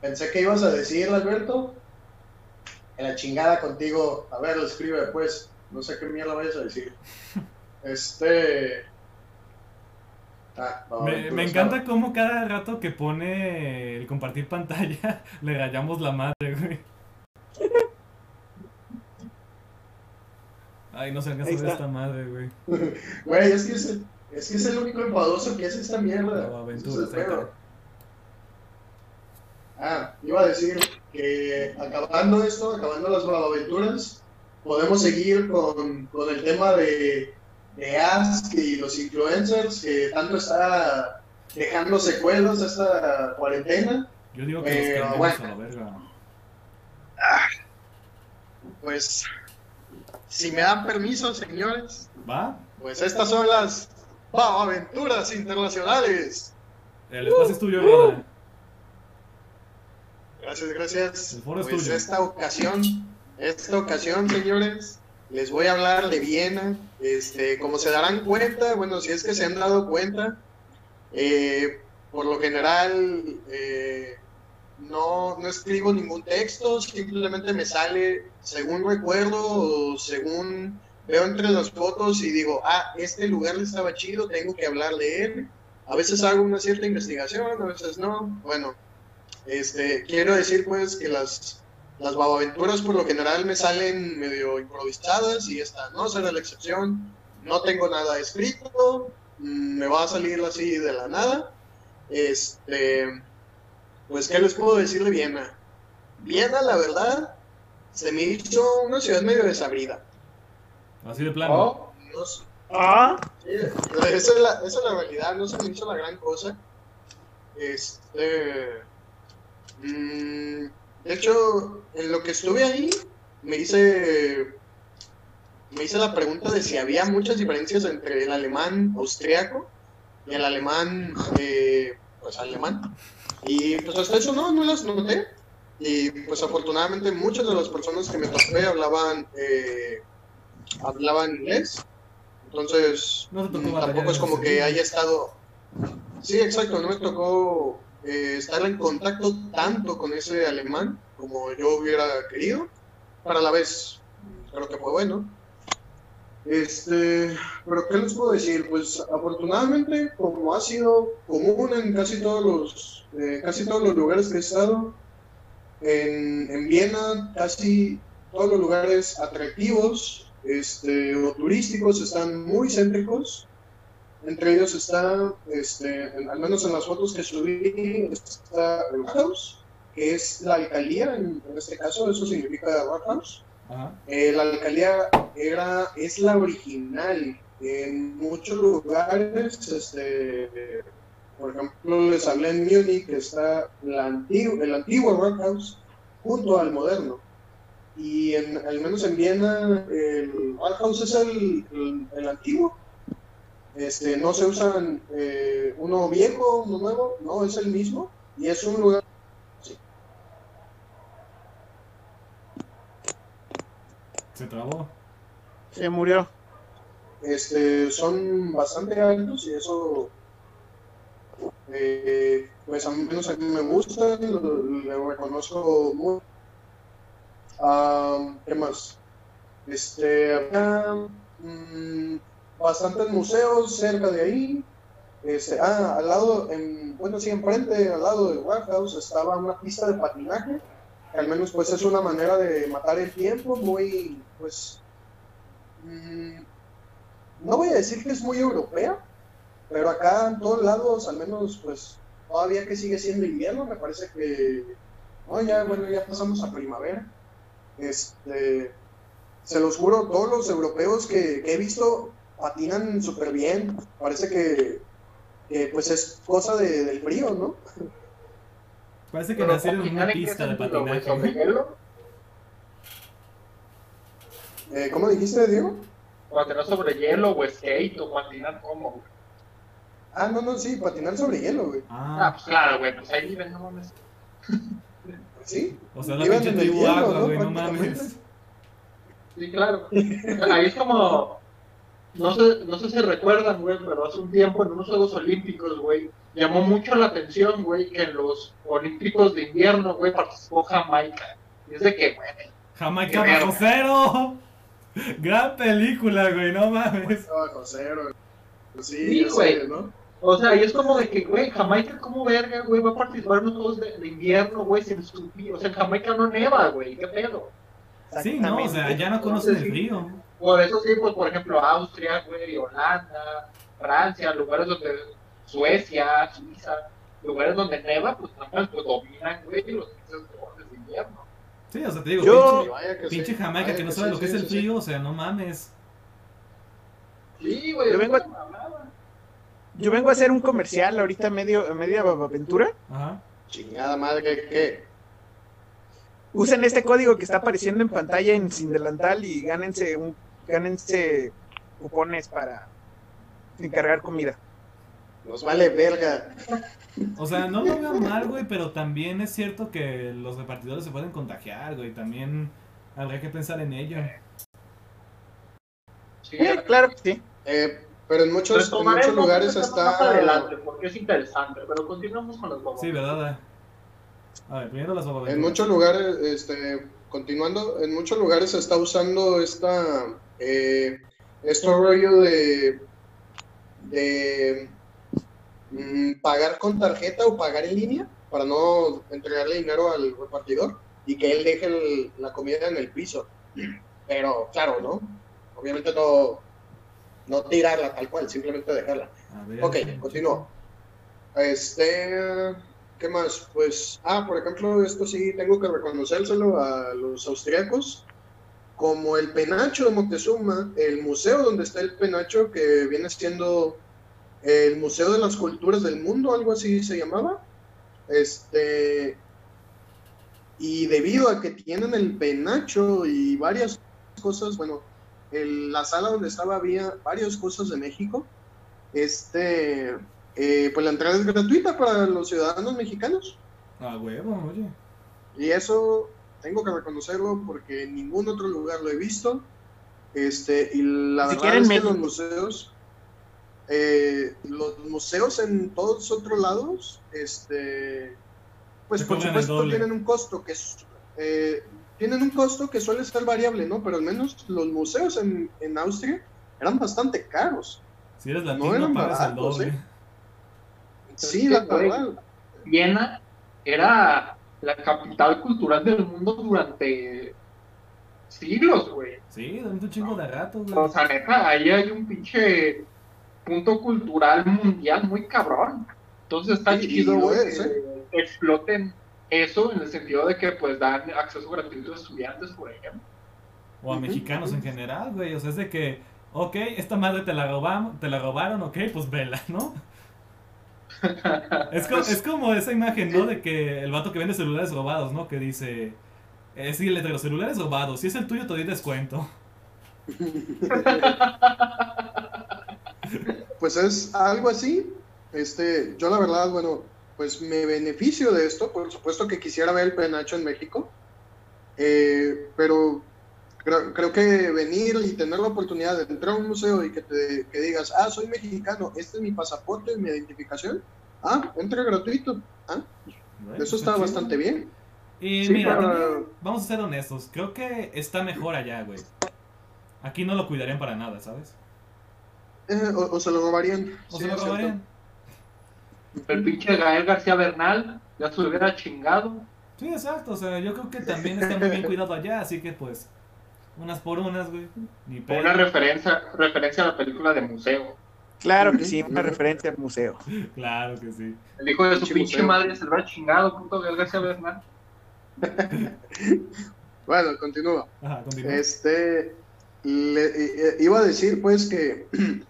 pensé que ibas a decir Alberto en la chingada contigo a ver lo escribe después no sé qué mierda vayas a decir *laughs* este ah, no, Me, encanta cómo cada rato que pone el compartir pantalla *laughs* le rayamos la madre, güey. Ay, no se alcanza a ver esta madre, güey. *laughs* güey es que es, el- es que es el único enfadoso que hace esta mierda es aventura. Ah, iba a decir que acabando esto, acabando las aventuras, podemos seguir con, con el tema de, de Ask y los influencers, que tanto está dejando secuelas esta cuarentena. Yo digo que Pero, los bueno. quememos a la verga. Pues, si me dan permiso, señores, ¿Va? pues estas son las aventuras internacionales. El espacio es tuyo, Roda. Gracias, gracias. El foro es Pues tuyo. esta ocasión, esta ocasión, señores, les voy a hablar de Viena. Este, como se darán cuenta, bueno, si es que se han dado cuenta, eh, por lo general eh, no, no escribo ningún texto, simplemente me sale según recuerdo o según veo entre las fotos y digo, ah, este lugar estaba chido, tengo que hablar de él. A veces hago una cierta investigación, a veces no. Bueno, este, quiero decir pues que las, las babaventuras por lo general me salen medio improvisadas y esta no será la excepción. No tengo nada escrito, mm, me va a salir así de la nada. Este, pues, ¿qué les puedo decir de Viena? Viena, la verdad, se me hizo una ciudad medio desabrida. Así de plano. Oh, No sé, Ah, Sí, esa es, la, esa es la realidad, no se me hizo la gran cosa. Este. mm, de hecho, en lo que estuve ahí, me hice. Me hice la pregunta de si había muchas diferencias entre el alemán austriaco y el alemán. eh, pues alemán. Y pues hasta eso no, no las noté. Y pues afortunadamente muchas de las personas que me topé hablaban. eh, hablaban inglés. Entonces, No tampoco es como que haya estado. Sí, exacto, no me tocó eh, estar en contacto tanto con ese alemán como yo hubiera querido, pero a la vez creo que fue bueno. Este, pero ¿qué les puedo decir? Pues afortunadamente, como ha sido común en casi todos los, eh, casi todos los lugares que he estado, en, en Viena casi todos los lugares atractivos este, o turísticos están muy céntricos. Entre ellos está, este, en- al menos en las fotos que subí, está el que es la alcaldía, en, en este caso, eso significa. Ajá. Eh, la alcaldía era, es la original en muchos lugares, este, por ejemplo, les hablé en Múnich, está la antigua, el antiguo Rockhouse junto al moderno. Y en, al menos en Viena, el Rockhouse es el, el, el antiguo. Este, no se usan eh, uno viejo, uno nuevo, no, es el mismo. Y es un lugar Se trabó. Se murió. este, son bastante altos y eso, eh, pues a mí menos a mí me gusta, lo, lo reconozco muy. Ah, ¿Qué más? Este, había mm, bastantes museos cerca de ahí. Este, ah, al lado, en, bueno, sí, enfrente, al lado del Warehouse, estaba una pista de patinaje. Al menos, pues, es una manera de matar el tiempo muy, pues, mm, no voy a decir que es muy europea, pero acá en todos lados, al menos, pues, todavía que sigue siendo invierno, me parece que, no, ya, bueno, ya pasamos a primavera. Este, se los juro, todos los europeos que, he visto patinan súper bien. Parece que, pues es cosa de- del frío, ¿no? Parece que Pero nacieron en una patinar, ¿en qué pista de patinaje. ¿Sobre hielo? Eh, ¿Cómo dijiste, Diego? Patinar sobre hielo o skate o patinar como, güey. Ah, no, no, sí, patinar sobre hielo, güey. Ah, Ah, pues claro, güey, pues ahí viven, no mames. Sí. o sea, la pinche en el tribu agua, ¿no? güey, no mames. Sí, claro. Ahí es como. No sé, no sé si recuerdan, güey, pero hace un tiempo en unos Juegos Olímpicos, güey, llamó mucho la atención, güey, que en los Olímpicos de invierno, güey, participó Jamaica. Y es de que, güey, Jamaica bajo cero. Gran película, güey, no mames. Bajo cero. Pues sí, Sí, sé, güey. ¿no? o sea, y es como de que, güey, Jamaica, como verga, güey, va a participar en los Juegos de, de invierno, güey, sin su O sea, en Jamaica no neva, güey, qué pedo. Sí, no, o sea, ya no conocen el frío. Por eso sí, pues, por ejemplo, Austria, güey, Holanda, Francia, lugares donde Suecia, Suiza, lugares donde neva, pues nada más pues, dominan, güey, los meses de invierno. Sí, o sea, te digo, Yo- pinche, pinche sí, Jamaica que no sí, sabe lo que sí, es el frío, o sea, no mames. Sí, güey, Yo vengo a-. Yo vengo a hacer un comercial ahorita medio, media aventura. Ajá. Chingada madre, ¿qué? Usen este código que está apareciendo en pantalla en Sin Delantal y gánense un, gánense cupones para encargar comida. Nos vale verga. O sea, no lo veo mal, güey, pero también es cierto que los repartidores se pueden contagiar, güey. También habría que pensar en ello. Sí, Eh, claro que sí. Eh, pero en muchos, en muchos lugares este Más está. adelante, porque es interesante, pero continuamos con los bobos. Sí, ¿verdad? A ver, primero las En aventuras. muchos lugares, este, continuando, en muchos lugares se está usando esta, eh, este rollo de, de pagar con tarjeta o pagar en línea para no entregarle dinero al repartidor y que él deje el- la comida en el piso. *clears throat* Pero claro, ¿no? Obviamente no, no tirarla tal cual, simplemente dejarla. Ver, Ok, continúo. Este, ¿qué más? Pues, ah, por ejemplo, esto sí tengo que reconocérselo a los austriacos. Como el penacho de Moctezuma, el museo donde está el penacho, que viene siendo el Museo de las Culturas del Mundo, algo así se llamaba. Este, y debido a que tienen el penacho y varias cosas, bueno, el- la sala donde estaba había varias cosas de México. Este, eh, pues la entrada es gratuita para los ciudadanos mexicanos. A huevo, oye. Y eso tengo que reconocerlo porque en ningún otro lugar lo he visto. Este, y la verdad en es que México. los museos, eh, los museos en todos otros lados, este, pues por supuesto tienen un costo que es, eh, tienen un costo que suele ser variable, ¿no? Pero al menos los museos en, en Austria eran bastante caros. Si eres No latino, eran pagas el baratos, doble. ¿eh? Sí, la verdad. Viena era la capital cultural del mundo durante siglos, güey. Sí, durante un chingo de rato, O güey. sea, neta, ahí hay un pinche punto cultural mundial muy cabrón. Entonces está Sí, chido, lo güey, es, que exploten eso en el sentido de que pues dan acceso gratuito a estudiantes, por ejemplo. O a mexicanos en general, güey. O sea, es de que ok, esta madre te la, robamos, te la robaron, ok, pues vela, ¿no? *laughs* Es, co- es como esa imagen, ¿no? De que el vato que vende celulares robados, ¿no? Que dice, eh, sí, el de los celulares robados, si es el tuyo te doy descuento. *laughs* Pues es algo así. Este, yo la verdad, bueno, pues me beneficio de esto. Por supuesto que quisiera ver el penacho en México. Eh, pero creo, creo que venir y tener la oportunidad de entrar a un museo y que te que digas, ah, soy mexicano, este es mi pasaporte, mi identificación. Ah, entra gratuito. Ah, Bueno, eso está bastante bien. Y Sí, mira, para- también, vamos a ser honestos, creo que está mejor allá, güey. Aquí no lo cuidarían para nada, ¿sabes? Eh, o, o se lo robarían. O sí, se lo robarían. El pinche Gael García Bernal ya se lo hubiera chingado. Sí, exacto, o sea, yo creo que también está muy bien *laughs* cuidado allá, así que pues, unas por unas, güey. Ni. Una referencia, referencia a la película de museo. Claro que sí, una referencia al museo. Claro que sí. El hijo de su Pinche museo. madre se lo hubiera chingado, puto Gael García Bernal. *laughs* Bueno, continúa. Ajá, continúa. Este, le- eh, iba a decir pues que, *clears throat*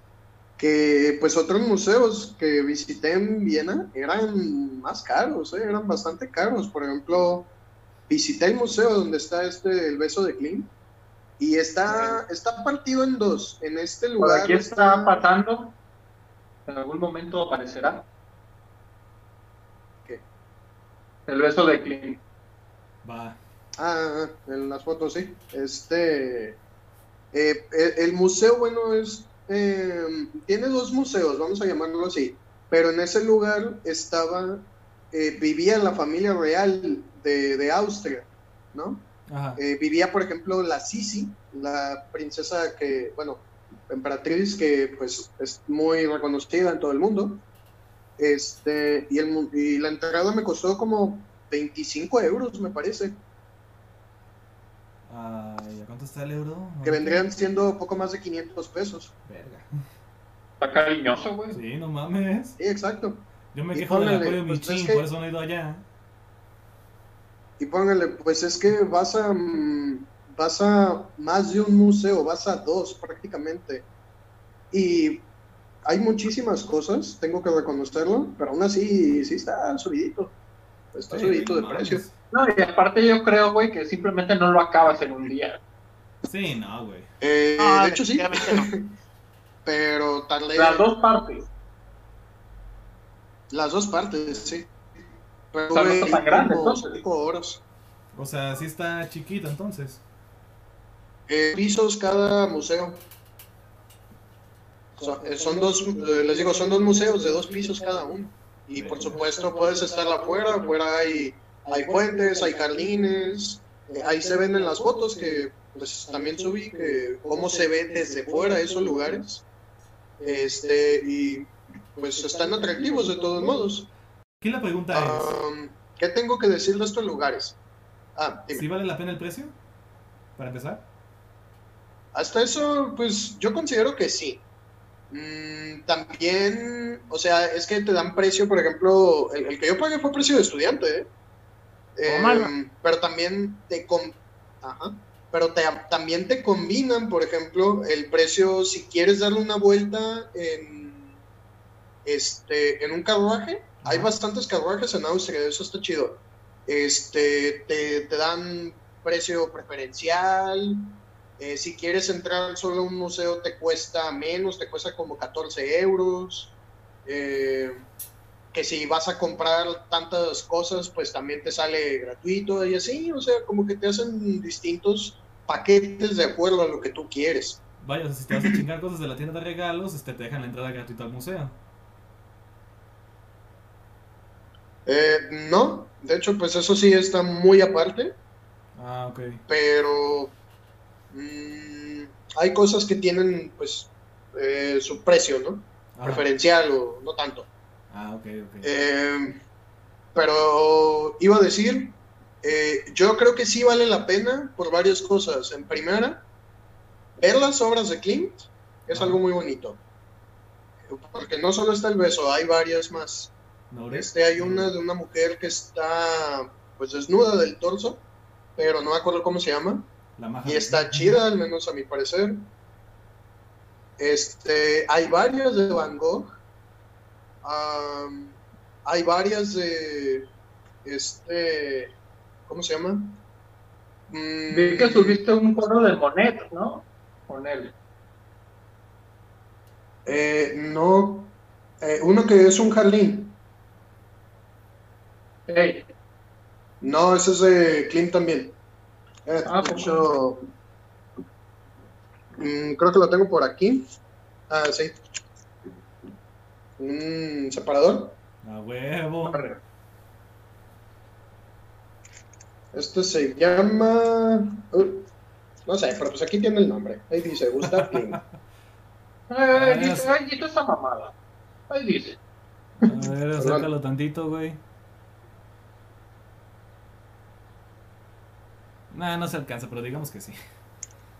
que pues otros museos que visité en Viena eran más caros, eh, eran bastante caros. Por ejemplo, visité el museo donde está este, el beso de Klim y está, está partido en dos. En este lugar aquí está pasando. En algún momento aparecerá. ¿Qué? El beso de Clint. Va. Ah, en las fotos, sí. Este, eh, el, el museo, bueno, es, eh, tiene dos museos, vamos a llamarlo así, pero en ese lugar estaba, eh, vivía la familia real de, de Austria, ¿no? Ajá. Eh, vivía, por ejemplo, la Sisi, la princesa que, bueno, emperatriz que pues es muy reconocida en todo el mundo. Este, y, el, y la entrada me costó como 25 euros, me parece. Ay, ¿a cuánto está el euro? que vendrían siendo poco más de 500 pesos. Verga. Está cariñoso, güey. Sí, no mames. Sí, exacto. Yo me Y quejo del póngale, acuario pues, Michin, es que- por eso no he ido allá. Y póngale, pues es que vas a, mm, vas a más de un museo, vas a dos prácticamente. Y hay muchísimas cosas, tengo que reconocerlo, pero aún así sí está subidito. Está Sí, subidito de no precio. No, y aparte yo creo, güey, que simplemente no lo acabas en un día. Sí, no, güey. Eh, No, de hecho sí, no. *laughs* pero tardé Las dos partes. las dos partes, sí. Pero O sea, no está tan grande, como entonces. cinco horas. O sea, sí está chiquito entonces. Eh, pisos cada museo. Son, eh, son dos, eh, les digo, son dos museos de dos pisos cada uno. Y por supuesto puedes estar afuera, afuera hay, hay puentes, hay jardines, eh, ahí se ven en las fotos que pues también subí que cómo se ve desde fuera esos lugares. Este, y pues están atractivos de todos modos. Aquí la pregunta es, Um, ¿Qué tengo que decir de estos lugares? Ah, dime. ¿sí vale la pena el precio? Para empezar. Hasta eso, pues yo considero que sí. Mm, también, o sea, es que te dan precio, por ejemplo, el, el que yo pagué fue precio de estudiante, ¿eh? Eh, Tómala. pero también te Ajá. pero te, también te combinan, por ejemplo, el precio si quieres darle una vuelta en este en un carruaje. Hay bastantes carruajes en Austria, eso está chido. Este te, te dan precio preferencial. Eh, si quieres entrar solo a un museo te cuesta menos, te cuesta como 14 euros. Eh, que si vas a comprar tantas cosas, pues también te sale gratuito y así, o sea, como que te hacen distintos paquetes de acuerdo a lo que tú quieres. Vaya, o sea, si te vas a chingar cosas de la tienda de regalos, este, te dejan la entrada gratuita al museo. Eh, no, de hecho, pues eso sí está muy aparte, Ah, ok. pero mm, hay cosas que tienen, pues, eh, su precio, ¿no? Preferencial o no tanto. Ah, ok, ok. Eh, pero iba a decir, eh, yo creo que sí vale la pena por varias cosas. En primera, ver las obras de Klimt es algo muy bonito. Porque no solo está el beso, hay varias más. Este, hay una de una mujer que está pues desnuda del torso, pero no me acuerdo cómo se llama. La maja. Y está chida, al menos a mi parecer. Este, hay varias de Van Gogh. Hay varias de. Este. ¿Cómo se llama? Mm, Vi que subiste un cuadro de Monet, ¿no? Con él. eh, no. eh, uno que es un jardín. Ey, No, ese es de Klimt también. Eh, Ah, de ¿cómo? hecho, mm, creo que lo tengo por aquí. Ah, sí. Un separador. A huevo. Este se llama. uh, no sé, pero pues aquí tiene el nombre. Ahí dice Gustav. *laughs* Ay, Ah, dice, ay, dice esa mamada. Ahí dice. A ver, acércalo tantito, güey. Nah, no se alcanza, pero digamos que sí.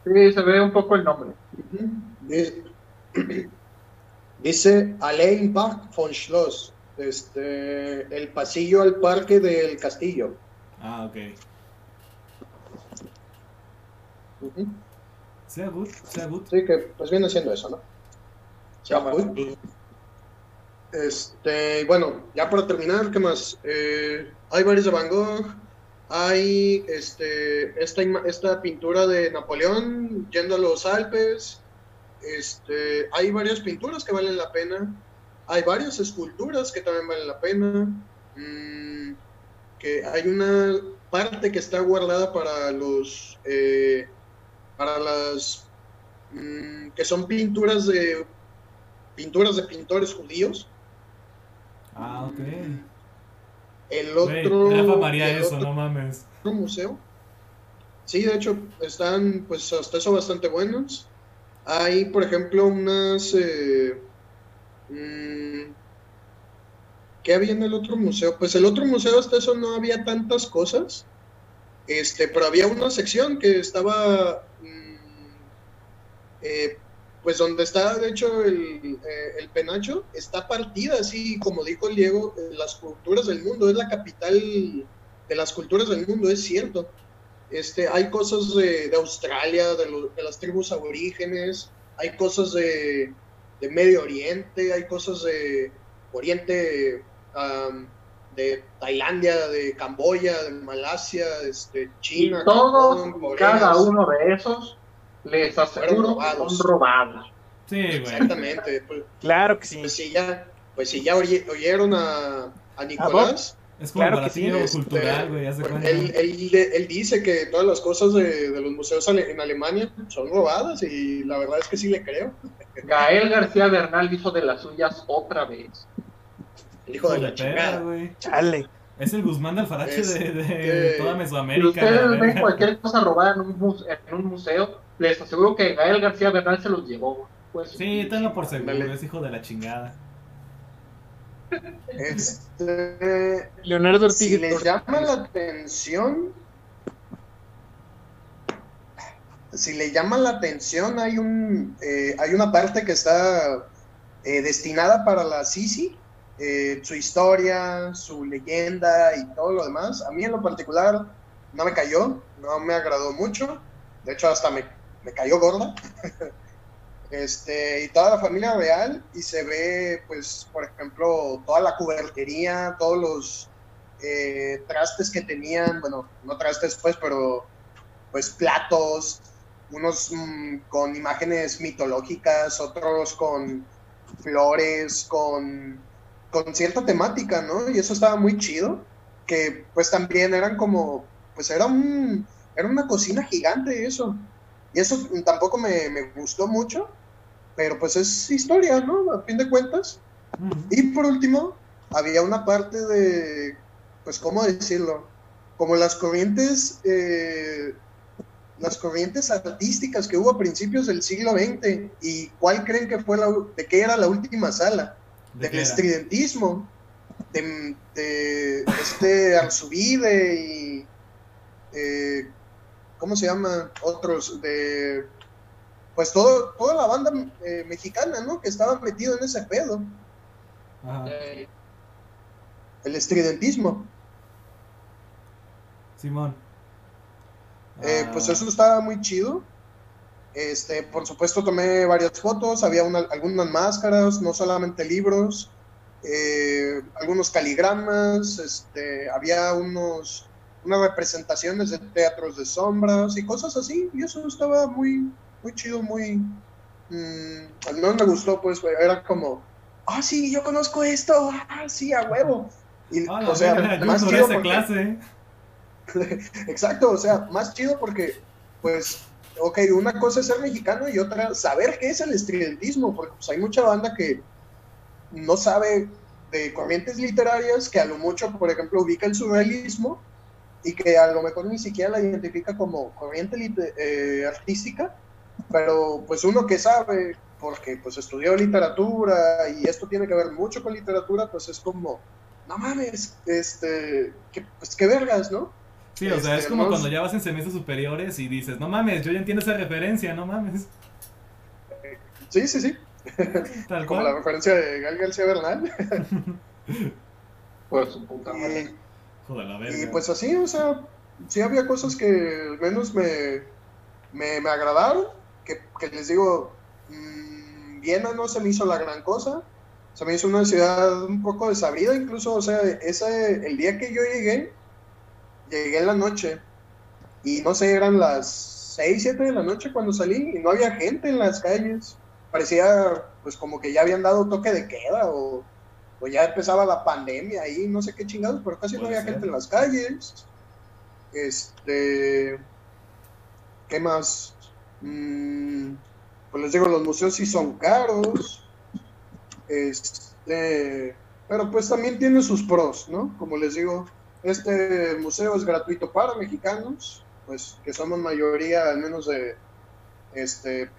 Sí, se ve un poco el nombre. *clears throat* Dice, Alain Park von Schloss. Este, el pasillo al parque del castillo. Ah, ok. Sea good, sea good. Sí, que pues viene siendo eso, ¿no? Pues. Este, bueno, ya para terminar, ¿qué más? Eh, hay varios de Van Gogh, hay este, esta, esta pintura de Napoleón yendo a los Alpes, este, hay varias pinturas que valen la pena, hay varias esculturas que también valen la pena, mm, que hay una parte que está guardada para los, eh, para las, mm, que son pinturas de, pinturas de pintores judíos, Ah, ok. El otro, Rafa María el eso, otro no mames. museo. Sí, de hecho, están pues hasta eso bastante buenos. Hay, por ejemplo, unas... Eh, mm, ¿Qué había en el otro museo? Pues el otro museo hasta eso no había tantas cosas. Este, pero había una sección que estaba... mm, eh, pues donde está, de hecho, el, eh, el penacho, está partida, así como dijo el Diego, las culturas del mundo, es la capital de las culturas del mundo, es cierto. Este, hay cosas de, de Australia, de, lo- de las tribus aborígenes, hay cosas de, de Medio Oriente, hay cosas de Oriente, de Tailandia, de Camboya, de Malasia, este, Y China, todos, Japón, Corea, cada uno de esos, les aseguro que robados. son robados. Sí, güey. Exactamente. Pues, Claro que sí. pues si ya, pues si ya oye- oyeron a, a Nicolás, Es como Claro que sí, este, cultural, güey, pues, cuenta. él, él, él dice que todas las cosas de, de los museos ale- en Alemania son robadas y la verdad es que sí le creo. Gael García Bernal hizo de las suyas otra vez. El hijo de la perra, chingada. güey. Chale. Es el Guzmán de Alfarache Es- de, de eh, toda Si Mesoamérica. ustedes la ven cualquier cosa robada en un, muse- en un museo, les aseguro que Gael García Bernal se los llevó. Pues, Sí, tenlo por seguro, Dale. es hijo de la chingada. *laughs* Este, Leonardo si Ortiz. les llama la atención, si le llama la atención, hay un eh, hay una parte que está eh, destinada para la Sisi, eh, su historia, su leyenda y todo lo demás. A mí en lo particular no me cayó, no me agradó mucho. De hecho, hasta me, me cayó gorda. *laughs* Este, y toda la familia real, y se ve, pues, por ejemplo, toda la cubertería, todos los eh, trastes que tenían, bueno, no trastes pues, pero pues platos, unos mm, con imágenes mitológicas, otros con flores, con, con cierta temática, ¿no? Y eso estaba muy chido, que pues también eran como, pues era un, era una cocina gigante eso. Y eso tampoco me, me gustó mucho, pero pues es historia, ¿no? A fin de cuentas. Y por último, había una parte de, pues, ¿cómo decirlo? Como las corrientes, eh, las corrientes artísticas que hubo a principios del siglo XX. ¿Y cuál creen que fue la, de qué era la última sala? ¿De Del estridentismo, de, de este Arzubide y, eh, ¿cómo se llama? Otros, de, pues todo, toda la banda eh, mexicana, ¿no? Que estaba metido en ese pedo Ajá. el estridentismo. Simón. Eh, Ah, pues eso estaba muy chido. Este, por supuesto tomé varias fotos, había una- algunas máscaras, no solamente libros, eh, algunos caligramas, este, había unos, unas representaciones de teatros de sombras y cosas así, y eso estaba muy, muy chido, muy... mm, al menos me gustó, pues, era como, ah, sí, yo conozco esto, ah, sí, a huevo. Y, Ah, la o sea, yo más chido esa porque- clase. *laughs* Exacto, o sea, más chido porque, pues, ok, una cosa es ser mexicano y otra saber qué es el estridentismo, porque pues hay mucha banda que no sabe de corrientes literarias, que a lo mucho, por ejemplo, ubica el surrealismo y que a lo mejor ni siquiera la identifica como corriente eh, artística, pero pues uno que sabe, porque pues estudió literatura y esto tiene que ver mucho con literatura, pues es como, no mames, este, que, pues qué vergas, ¿no? Sí, o sea, es Este, como no- cuando ya vas en semestres superiores y dices, no mames, yo ya entiendo esa referencia, no mames. Sí, sí, sí. *laughs* Tal Como la referencia de Gal García Bernal. *laughs* Su puta madre. Joder, la Y, verga. y, pues así, o sea, sí había cosas que al menos me, me, me agradaron. Que, que les digo, mm, Viena no se me hizo la gran cosa. Se me hizo una ciudad un poco desabrida, incluso, o sea, ese, el día que yo llegué, llegué en la noche. Y no sé, eran las 6, 7 de la noche cuando salí y no había gente en las calles. Parecía, pues, como que ya habían dado toque de queda o, o ya empezaba la pandemia ahí, no sé qué chingados, pero casi no había ser. gente en las calles. Este. ¿Qué más? Mm, pues les digo, los museos sí son caros. Este. Pero pues también tiene sus pros, ¿no? Como les digo, este museo es gratuito para mexicanos, pues que somos mayoría, al menos de este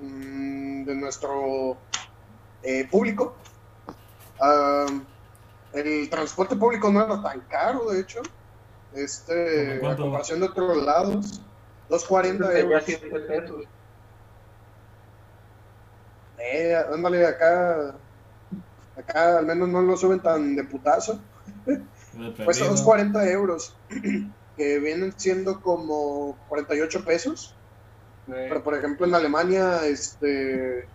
mm, de nuestro eh, público. El transporte público no era tan caro, de hecho. Este, ¿Cómo a comparación de otros lados, 2.40 Ya euros. 7 pesos. Eh, ándale, acá, acá al menos no lo suben tan de putazo. Cuesta perdido. 2.40 euros, *clears throat* que vienen siendo como 48 pesos. Pero por ejemplo en Alemania, este,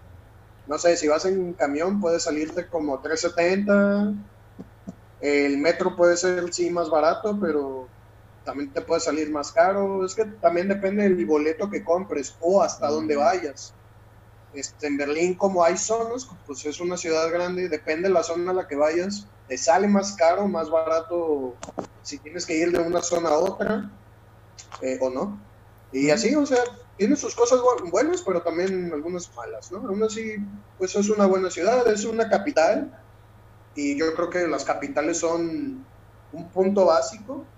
no sé, si vas en camión puede salirte como 3.70. El metro puede ser sí más barato, pero también te puede salir más caro. Es que también depende del boleto que compres o hasta dónde vayas. Este, en Berlín, como hay zonas, pues es una ciudad grande, depende de la zona a la que vayas, te sale más caro, más barato si tienes que ir de una zona a otra eh, o no. Y así, o sea, tiene sus cosas bu- buenas, pero también algunas malas, ¿no? Aún así, pues es una buena ciudad, es una capital, y yo creo que las capitales son un punto básico,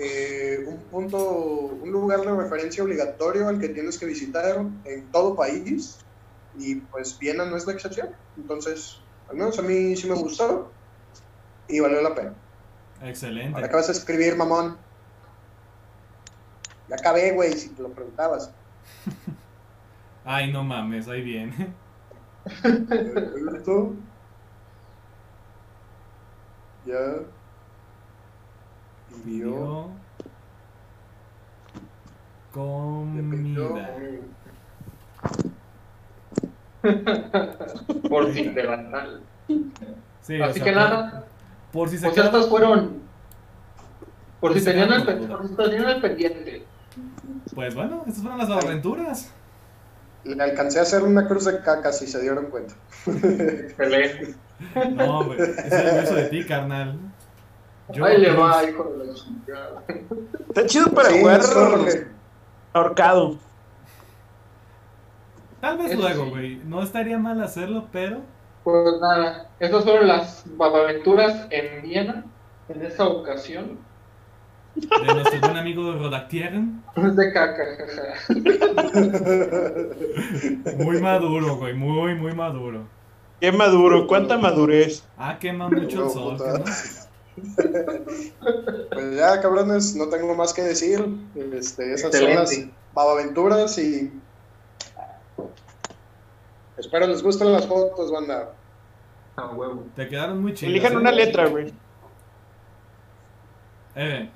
eh, un punto, un lugar de referencia obligatorio al que tienes que visitar en todo país, y pues Viena no es la excepción. Entonces, al menos a mí sí me gustó, y valió la pena. Excelente. Ahora acabas de escribir, mamón. Ya acabé, güey, si te lo preguntabas. *laughs* Ay, no mames, ahí viene. Esto. Ya. Pidió. Comida. Por fin delantal. Sí, o Así sea, que por- nada, Por si se o sea, estas fueron. Por si tenían el, por si tenían el pendiente. Pues bueno, estas fueron las aventuras. Le alcancé a hacer una cruz de caca si se dieron cuenta. Excelente. No, güey, ese es orgulloso de ti, carnal. Yo, Ahí le va, hijo de la chingada. Está chido para Sí, jugar ahorcado. Tal vez Eso luego, sí. güey. No estaría mal hacerlo, pero Pues nada, estas fueron las babaventuras en Viena en esta ocasión. De nuestro buen amigo Rodactieren. Es *laughs* de caca, jaja. Muy maduro, güey. Muy, muy maduro. Qué maduro, cuánta madurez. Ah, quema mucho el sol. ¿no? Pues ya, cabrones, no tengo más que decir. Este, esas son las Excelente. babaventuras y. Espero les gusten las fotos, banda. A huevo. Te quedaron muy chidas. Elijan ¿eh? una letra, güey. Eh,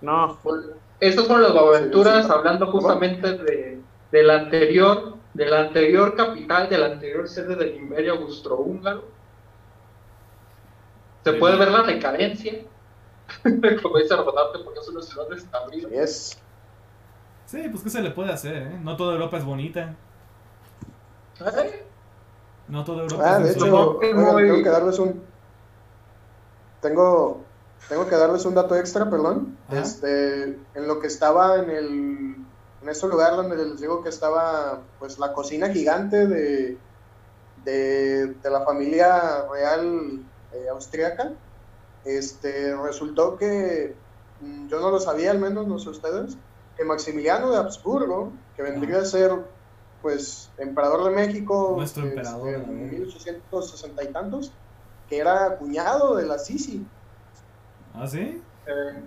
No. Pues, Estas fueron las aventuras Sí, sí. hablando justamente de, del anterior, de la anterior capital, de la anterior sede del Imperio Austrohúngaro. Se puede ver la decadencia, *laughs* como dice Rodarte, porque es una ciudad destabrile. Así es. Sí, pues qué se le puede hacer, ¿eh? No toda Europa es bonita. ¿Eh? No toda Europa Ah, es de hecho, oigan, tengo que darles un. Tengo, tengo que darles un dato extra, perdón. Ajá. Este, en lo que estaba en el. En este lugar donde les digo que estaba, pues, la cocina gigante de. de, de la familia real eh, austriaca. Este, resultó que. mm, Yo no lo sabía, al menos, no sé ustedes. Que Maximiliano de Habsburgo, que vendría a ser. Pues, emperador de México. Nuestro este, emperador, ver. en 1860 y tantos, que era cuñado de la Sisi. ¿Ah, sí? Eh,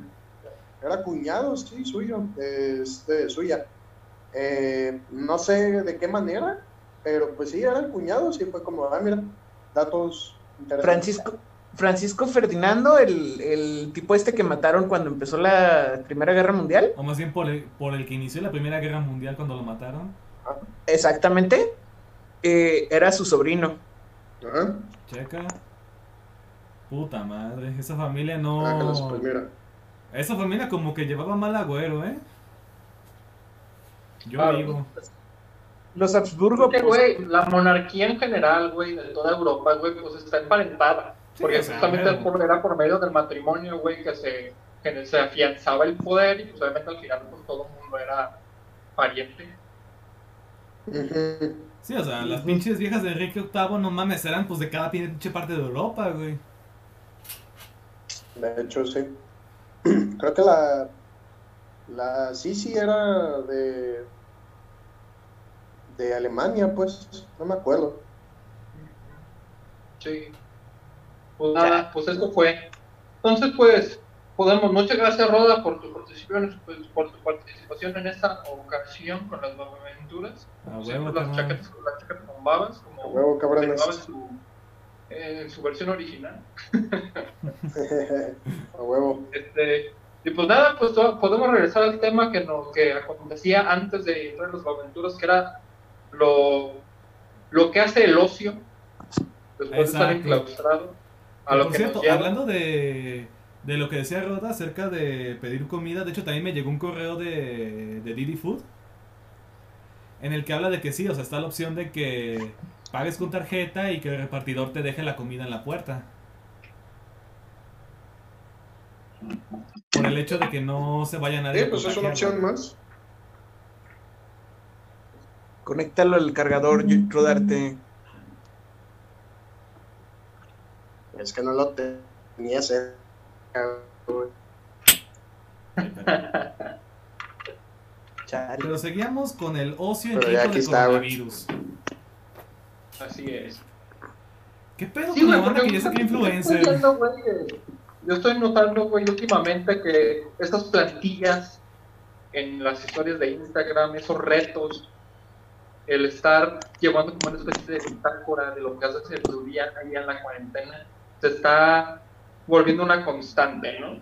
Era cuñado, sí, suyo, este, suya. Eh, no sé de qué manera, pero pues sí, era el cuñado, sí, fue como, ah, mira, datos interesantes. Francisco, Francisco Ferdinando, el, el tipo este que mataron cuando empezó la Primera Guerra Mundial. O más bien por el, por el que inició la Primera Guerra Mundial cuando lo mataron. Exactamente. eh, era su sobrino. Checa. Puta madre, esa familia no... pues mira. Esa familia como que llevaba mal agüero, ¿eh? Yo Claro. digo. Los Habsburgo, que, pues, güey, la monarquía en general, güey, de toda Europa, güey, pues está emparentada. Sí, Porque o sea, justamente bueno. por- era por medio del matrimonio, güey, que se, que se afianzaba el poder y pues obviamente al final pues todo el mundo era pariente. Sí, o sea, las pinches viejas de Enrique VIII, no mames, eran pues de cada pinche parte de Europa, güey. De hecho, sí. *clears throat* Creo que la, la Sisi era de, de Alemania, pues, no me acuerdo. Sí. Pues nada, pues esto fue. Entonces, pues, podemos, muchas gracias Roda por tu participación, pues, por tu participación en esta ocasión con las aventuras. A Como huevo, siempre, las chaquetas, las chaquetas con babas, como huevo, cabrones. En su, versión original. *laughs* A huevo. Este, y pues nada, pues podemos regresar al tema que nos que acontecía antes de entrar en las aventuras, que era lo, lo que hace el ocio después de estar enclaustrado. A lo por que cierto, hablando de, de lo que decía Roda acerca de pedir comida, de hecho también me llegó un correo de, de Didi Food en el que habla de que sí, o sea, está la opción de que pagues con tarjeta y que el repartidor te deje la comida en la puerta. Por el hecho de que no se vaya nadie Sí, a pues es una opción más. conéctalo al cargador, Rodarte. Es que no lo tenía cerca. Pero seguíamos con el ocio en aquí de está, coronavirus. Así es. ¿Qué pedo Sí, con la banda que ya se cree estoy influencer? viendo, güey, que- Yo estoy notando, güey, últimamente que estas plantillas en las historias de Instagram, esos retos, el estar llevando como una especie de bitácora de lo que haces en tu día ahí en la cuarentena, se está volviendo una constante, ¿no?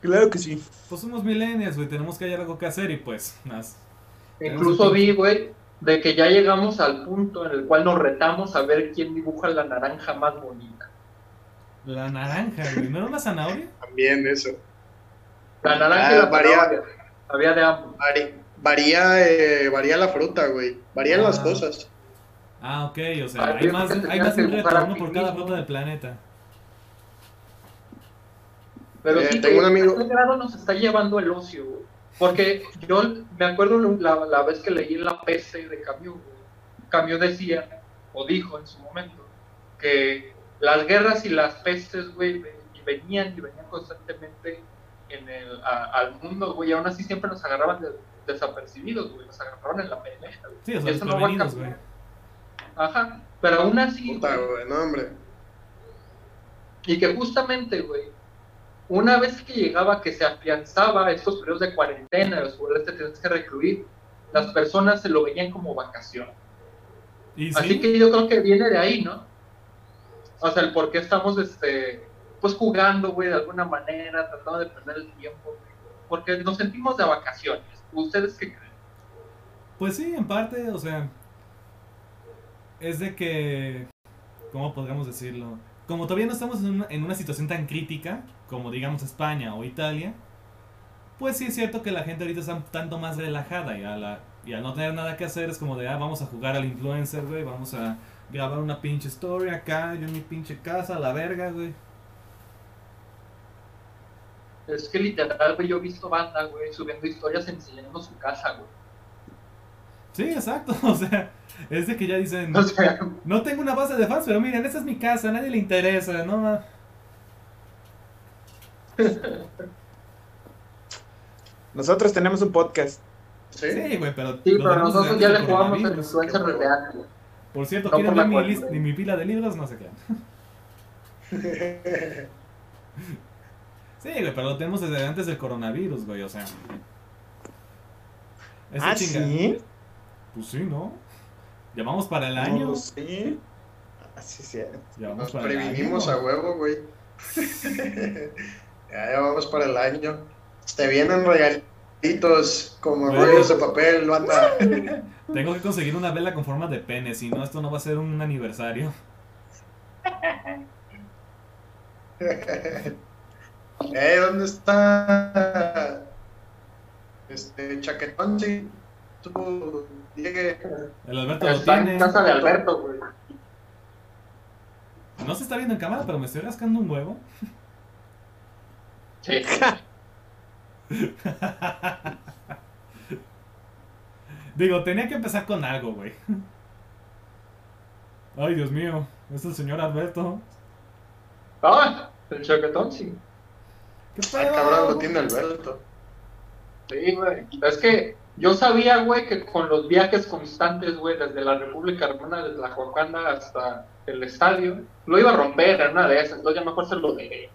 Claro que sí. Pues somos millennials, güey, tenemos que hallar algo que hacer y pues, más. Incluso vi, güey, de que ya llegamos al punto en el cual nos retamos a ver quién dibuja la naranja más bonita. La naranja, güey, ¿no era una zanahoria? También eso. La naranja Ah, y la varía. zanahoria. Había de ambos. Vari- varía, eh, varía la fruta, güey. Varían las Ah. cosas. Ah, ok, o sea, Ah, hay más, hay más de un que reto, buscar uno por cada fruta del planeta. Pero Eh, sí, tengo un amigo- ¿a qué grado nos está llevando el ocio, güey? Porque yo me acuerdo la, la vez que leí en la PC de Camus, güey. Camus decía, o dijo en su momento, que las guerras y las pestes, güey, venían y venían constantemente en el, a- al mundo, güey, y aún así siempre nos agarraban de- desapercibidos, güey, nos agarraban en la pendeja, güey. Sí, o Y sea, eso no va a cambiar. güey. Ajá, pero aún así, Puta, güey, no, hombre. y que justamente, güey, una vez que llegaba, que se afianzaba estos periodos de cuarentena, los cuales te tienes que recluir, las personas se lo veían como vacación. Y Así sí, que yo creo que viene de ahí, ¿no? O sea, el por qué estamos, este, pues jugando, güey, de alguna manera, tratando de perder el tiempo, porque nos sentimos de vacaciones. ¿Ustedes qué creen? Pues sí, en parte, o sea, es de que, ¿cómo podríamos decirlo? Como todavía no estamos en una, en una situación tan crítica como digamos España o Italia, pues sí es cierto que la gente ahorita está un tanto más relajada y, a la, y al no tener nada que hacer es como de, ah, vamos a jugar al influencer, güey, vamos a grabar una pinche story acá, yo en mi pinche casa, la verga, güey. Es que literal, güey, yo he visto banda, güey, subiendo historias enseñando su casa, güey. Sí, exacto, *laughs* o sea, es de que ya dicen, O sea, no tengo una base de fans, pero miren, esta es mi casa, a nadie le interesa, ¿no? Ma?". Nosotros tenemos un podcast. ¿Sí? Sí, güey, pero... sí, pero nosotros ya le jugamos el influencer real, güey. Por cierto, No ¿quieren mi, list- güey. mi pila de libros? No sé qué. *laughs* Sí, güey, pero lo tenemos desde antes del coronavirus, güey, o sea. Esa ah, chinga- sí. Pues sí, ¿no? Llamamos para el No año. Ah, sí, sí. Llamamos Nos para el previnimos año. a huevo, güey. *laughs* ya, ya vamos para el año. Te vienen regalitos como rollos de papel, banda. *laughs* Tengo que conseguir una vela con forma de pene, si no, esto no va a ser un aniversario. *laughs* eh, ¿dónde está? Este, chaquetón, sí. Tú, llegue. El Alberto lo Está tiene. en casa de Alberto, güey. No se está viendo en cámara, pero me estoy rascando un huevo. Sí. *laughs* Digo, tenía que empezar con algo, güey. Ay, Dios mío, es el señor Alberto. Ah, el chaquetón, sí. ¿Qué Ah, pedo? cabrón, lo tiene Alberto. Sí, güey. Es que yo sabía, güey, que con los viajes constantes, güey, desde la República Hermana, desde la Joacanda hasta el estadio, lo iba a romper en una de esas. Entonces ya mejor se lo dejé.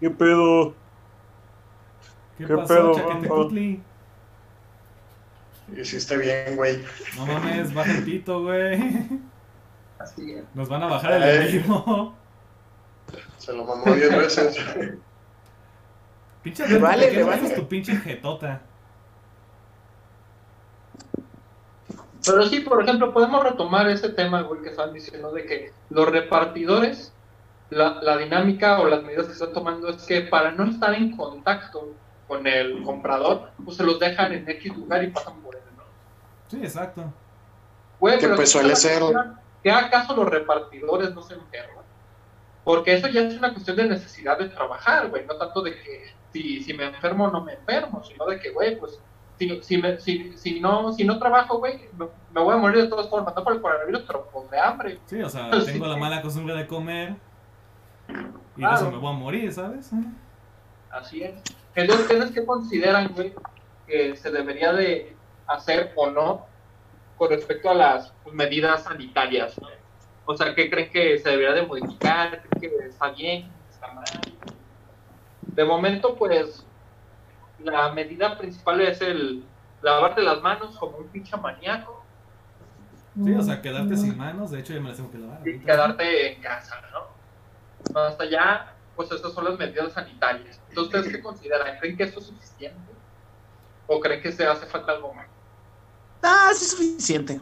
¿Qué pedo? ¿Qué, ¿Qué pasó, pedo, Chaquetecutli? Hiciste bien, güey. No mames, baja el pito, güey. Así es. Nos van a bajar el enemigo. Se lo mamó 10 veces. Pinche Alberto, vale, ¿por qué le vale. bajas tu pinche jetota? Pero sí, por ejemplo, podemos retomar ese tema, güey, que estaban diciendo de que los repartidores, la, la dinámica o las medidas que están tomando es que para no estar en contacto con el comprador, pues se los dejan en X lugar y pasan por él, ¿no? Sí, exacto. Güey, Que pues ¿qué suele ser. ¿Que acaso los repartidores no se enferman? Porque eso ya es una cuestión de necesidad de trabajar, güey, no tanto de que si, si me enfermo o no me enfermo, sino de que, güey, pues si, si, me- si, si no, si no trabajo, güey, me, me voy a morir de todas formas, no por el coronavirus, pero pues de hambre. Sí, o sea, *laughs* Sí. tengo la mala costumbre de comer. Y de Claro. eso me voy a morir, ¿sabes? Así es. Entonces, ¿ustedes qué consideran, güey, que se debería de hacer o no con respecto a las pues, medidas sanitarias? ¿no? O sea, ¿qué creen que se debería de modificar? ¿Creen que está bien? ¿Está mal? De momento, pues, la medida principal es el lavarte las manos como un pinche maníaco Sí, o sea, quedarte sin manos. De hecho, ya me las tengo que lavar. y quedarte en casa, ¿no? Hasta allá, pues esas son las medidas sanitarias. Entonces, ¿ustedes qué consideran? ¿Creen que esto es suficiente? ¿O creen que se hace falta algo más? Ah, sí es suficiente.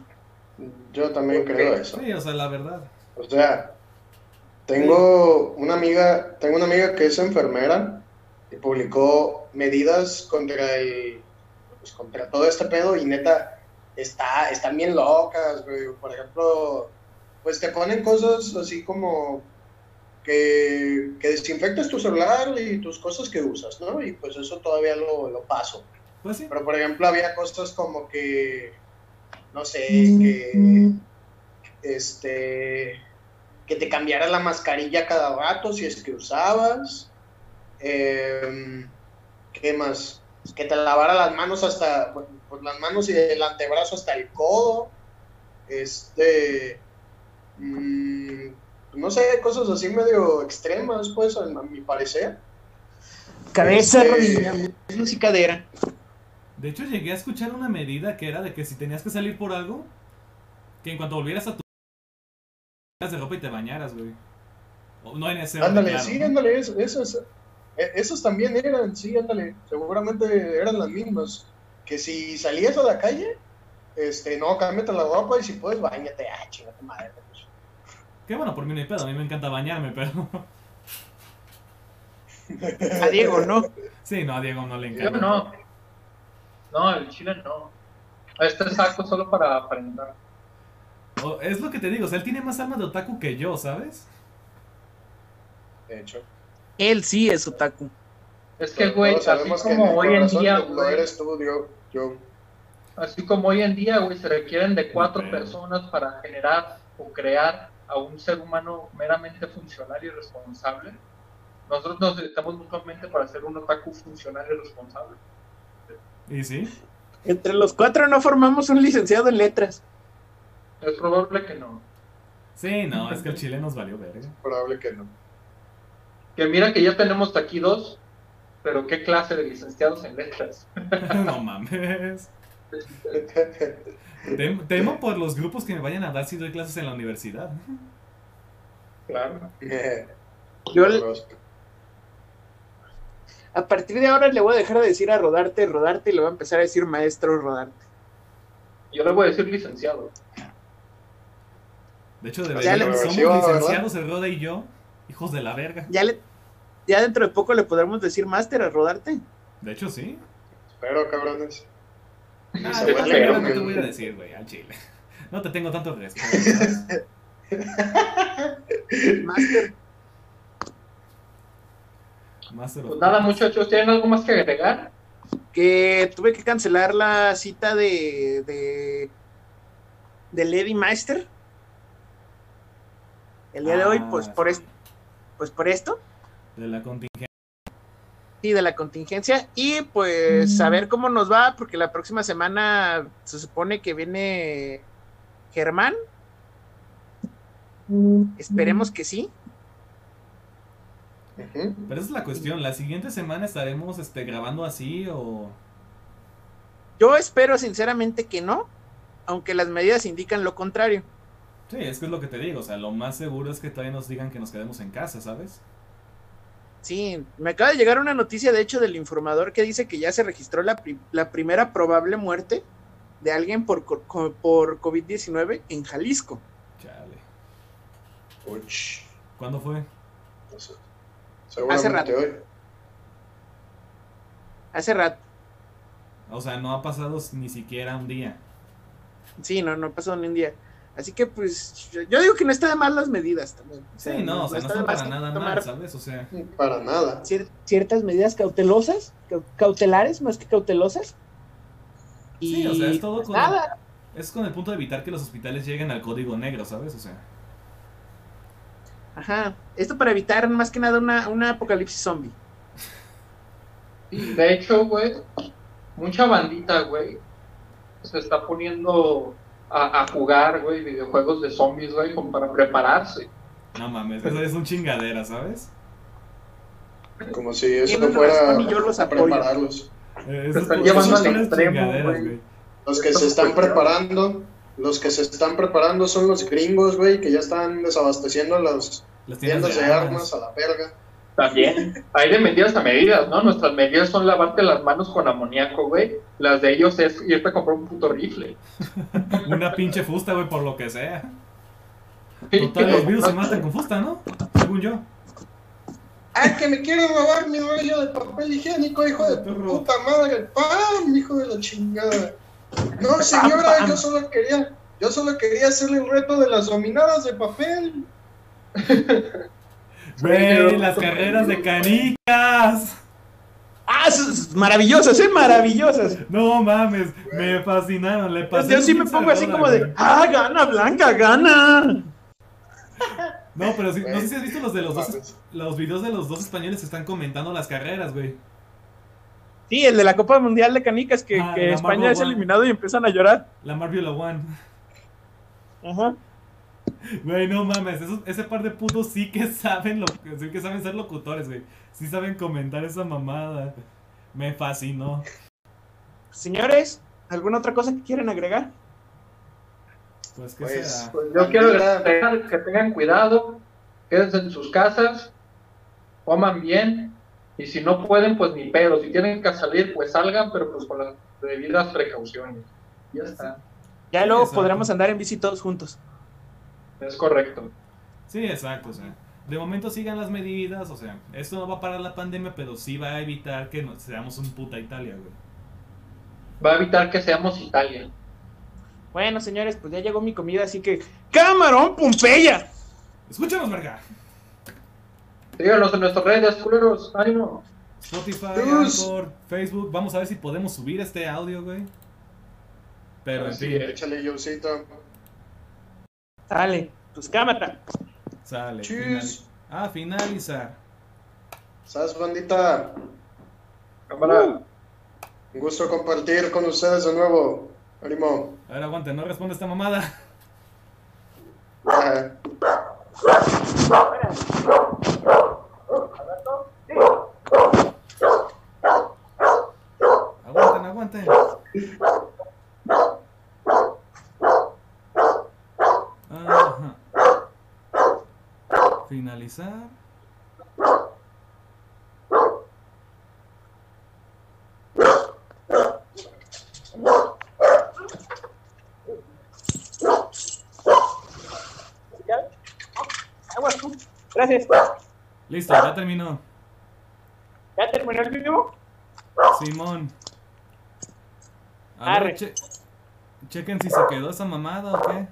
Yo también creo eso. Sí, o sea, la verdad. O sea, tengo una amiga, tengo una amiga que es enfermera y publicó medidas contra el, pues contra todo este pedo y neta, está, están bien locas, güey. Por ejemplo, pues te ponen cosas así como que, que desinfectes tu celular y tus cosas que usas, ¿no? Y pues eso todavía lo, lo paso. Pues sí. Pero por ejemplo había cosas como que, no sé, que este que te cambiara la mascarilla cada rato si es que usabas. Em, ¿Qué más? Que te lavara las manos hasta, bueno, pues las manos y el antebrazo hasta el codo. Este, mm, no sé, cosas así medio extremas, pues, a, a mi parecer. Cabeza, Este- rodilla, muslos y cadera. De hecho, llegué a escuchar una medida que era de que si tenías que salir por algo, que en cuanto volvieras a tu de ropa y te bañaras, güey. O No en ese Ándale, sí, ¿no? ándale, eso, eso es. E- Esos también eran, sí, ándale, seguramente eran las mismas. Que si salías a la calle, este, no, cámbiate la ropa y si puedes, bañate. Ah, chingate madre. Que bueno, por mí no hay pedo, a mí me encanta bañarme, pero... *laughs* A Diego, ¿no? Sí, no, a Diego no le Yo encanta. no. No, el chile no. Este saco solo para aprender. Es lo que te digo, o sea, él tiene más alma de otaku que yo, ¿sabes? De hecho. Él sí es otaku. Es que, güey, así como hoy en día, Lo güey, eres tú, yo. yo. así como hoy en día, güey, se requieren de cuatro personas para generar o crear a un ser humano meramente funcional y responsable. Nosotros nos necesitamos mutuamente para ser un otaku funcional y responsable. ¿Y sí? Entre los cuatro no formamos un licenciado en letras. Es probable que no. Sí, no, es que el chile nos valió verga. Probable que no. Que mira que ya tenemos aquí dos, pero qué clase de licenciados en letras. *laughs* no mames. *laughs* Tem- Temo por los grupos que me vayan a dar si doy clases en la universidad. Claro. *laughs* Yo le- a partir de ahora le voy a dejar de decir a Rodarte, Rodarte, y le voy a empezar a decir maestro Rodarte. Yo le voy a decir licenciado. De hecho, Ya deberíamos, le- somos licenciados el Rode y yo, hijos de la verga. Ya le, ya dentro de poco le podremos decir máster a Rodarte. De hecho, sí. Espero, cabrones. Ah, no te voy a decir, güey, al chile. No te tengo tanto respeto. Master Pues nada, muchachos, ¿tienen algo más que agregar? Que tuve que cancelar la cita de, de, de Lady Meister. El día de hoy, Ah, pues por, sí. es- pues por esto. De la contingencia. De la contingencia. Y pues a ver cómo nos va, porque la próxima semana se supone que viene Germán. Esperemos que sí. Pero esa es la cuestión. La siguiente semana estaremos este, grabando así o. Yo espero sinceramente que no, aunque las medidas indican lo contrario. Sí, es que es lo que te digo. O sea, lo más seguro es que todavía nos digan que nos quedemos en casa, ¿sabes? Sí, me acaba de llegar una noticia, de hecho, del informador que dice que ya se registró la, pri- la primera probable muerte de alguien por, co- por COVID-19 en Jalisco. Chale. Uch. ¿Cuándo fue? No sé. Seguramente rato. hoy. Hace rato. O sea, no ha pasado ni siquiera un día. Sí, no, no pasó ni un día. Así que, pues, yo- digo que no está de más las medidas también. O sea, Sí, no, o sea, no está de para nada tomar mal, ¿sabes? O sea, Para nada. cier- ciertas medidas cautelosas, cau- cautelares más que cautelosas. Y Sí, o sea, es todo pues con- nada. es con el punto de evitar que los hospitales lleguen al código negro, ¿sabes? O sea, Ajá. Esto para evitar más que nada una, una apocalipsis zombie. De hecho, güey, mucha bandita, güey, se está poniendo a, a jugar, güey, videojuegos de zombies, güey, como para prepararse. no mames, eso es un chingadera, ¿sabes? Como si eso Tienen fuera yo los a prepararlos. Eh, Se eso- están llevando al extremo, güey. Los que se están preparando, los que se están preparando son los gringos, güey, que ya están desabasteciendo las Las tiendas tiendas de de armas. armas a la verga. También hay de medidas a medidas, ¿no? Nuestras medidas son lavarte las manos con amoníaco, güey. Las de ellos es irte a comprar un puto rifle. *laughs* Una pinche fusta, güey, por lo que sea. Total, los virus se matan con fusta, ¿no? Según yo. ¡Ah, que me quieren robar mi rollo de papel higiénico, hijo de tu puta madre! ¡Pam, hijo de la chingada! No, señora, yo solo quería, yo solo quería hacerle el reto de las dominadas de papel. *laughs* Güey, las carreras de canicas. ¡Ah! Maravillosas, ¿eh? Maravillosas. No mames, me fascinaron. Le pasé Yo sí me pongo así como de. ¡ah, gana, Blanca, gana! No, pero sí, no sé si has visto los de los dos, los videos de los dos españoles que están comentando las carreras, güey. Sí, el de la Copa Mundial de Canicas, que, Ah, que España Marvel es One. eliminado y empiezan a llorar. La Marvel One. Ajá. Güey, no mames, esos- ese par de putos sí que saben lo sí que saben ser locutores, güey. Sí saben comentar esa mamada. Me fascinó. Señores, ¿alguna otra cosa que quieren agregar? Pues que Pues, será. Pues yo quiero agregar que tengan cuidado, quédense en sus casas, coman bien, Y si no pueden, pues ni pedo. Si tienen que salir, pues salgan, pero pues con las debidas precauciones. Ya está. Ya luego Exacto. podremos andar en bici todos juntos. Es correcto. Sí, exacto, o sea. De momento sigan las medidas, o sea, esto no va a parar la pandemia, pero sí va a evitar que nos- seamos un puta Italia, güey. Va a evitar que seamos Italia. Bueno, señores, pues ya llegó mi comida, así que. ¡Camarón Pompeya! Escúchanos, verga. Síganos en nuestras redes, culeros. Ánimo. Spotify. Anchor, Facebook, vamos a ver si podemos subir este audio, güey. Pero en fin. Échale. Dale, pues cámara. sale. Final- Ah, finalizar. ¿Sabes, bandita? Cámara. Un gusto compartir con ustedes de nuevo. Ánimo. A ver, aguante, no responde esta mamada. Ah, Aguanten, aguanten. Ajá. Finalizar. Gracias. Listo, ya terminó. ¿Ya terminó el video? Simón. A ver, che- chequen si se quedó esa mamada o qué.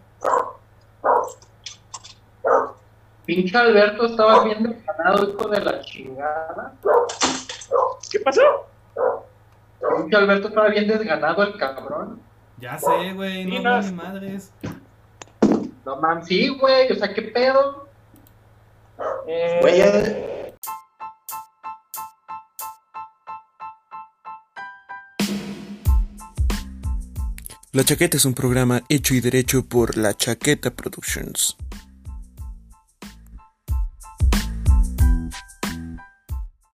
Pinche Alberto estaba bien desganado, hijo de la chingada. ¿Qué pasó? Pinche Alberto estaba bien desganado, el cabrón. Ya sé, güey, no no, no. ni madres. No mames, sí, güey. O sea, ¿qué pedo? Eh, Güey, ya- La Chaqueta es un programa hecho y derecho por La Chaqueta Productions.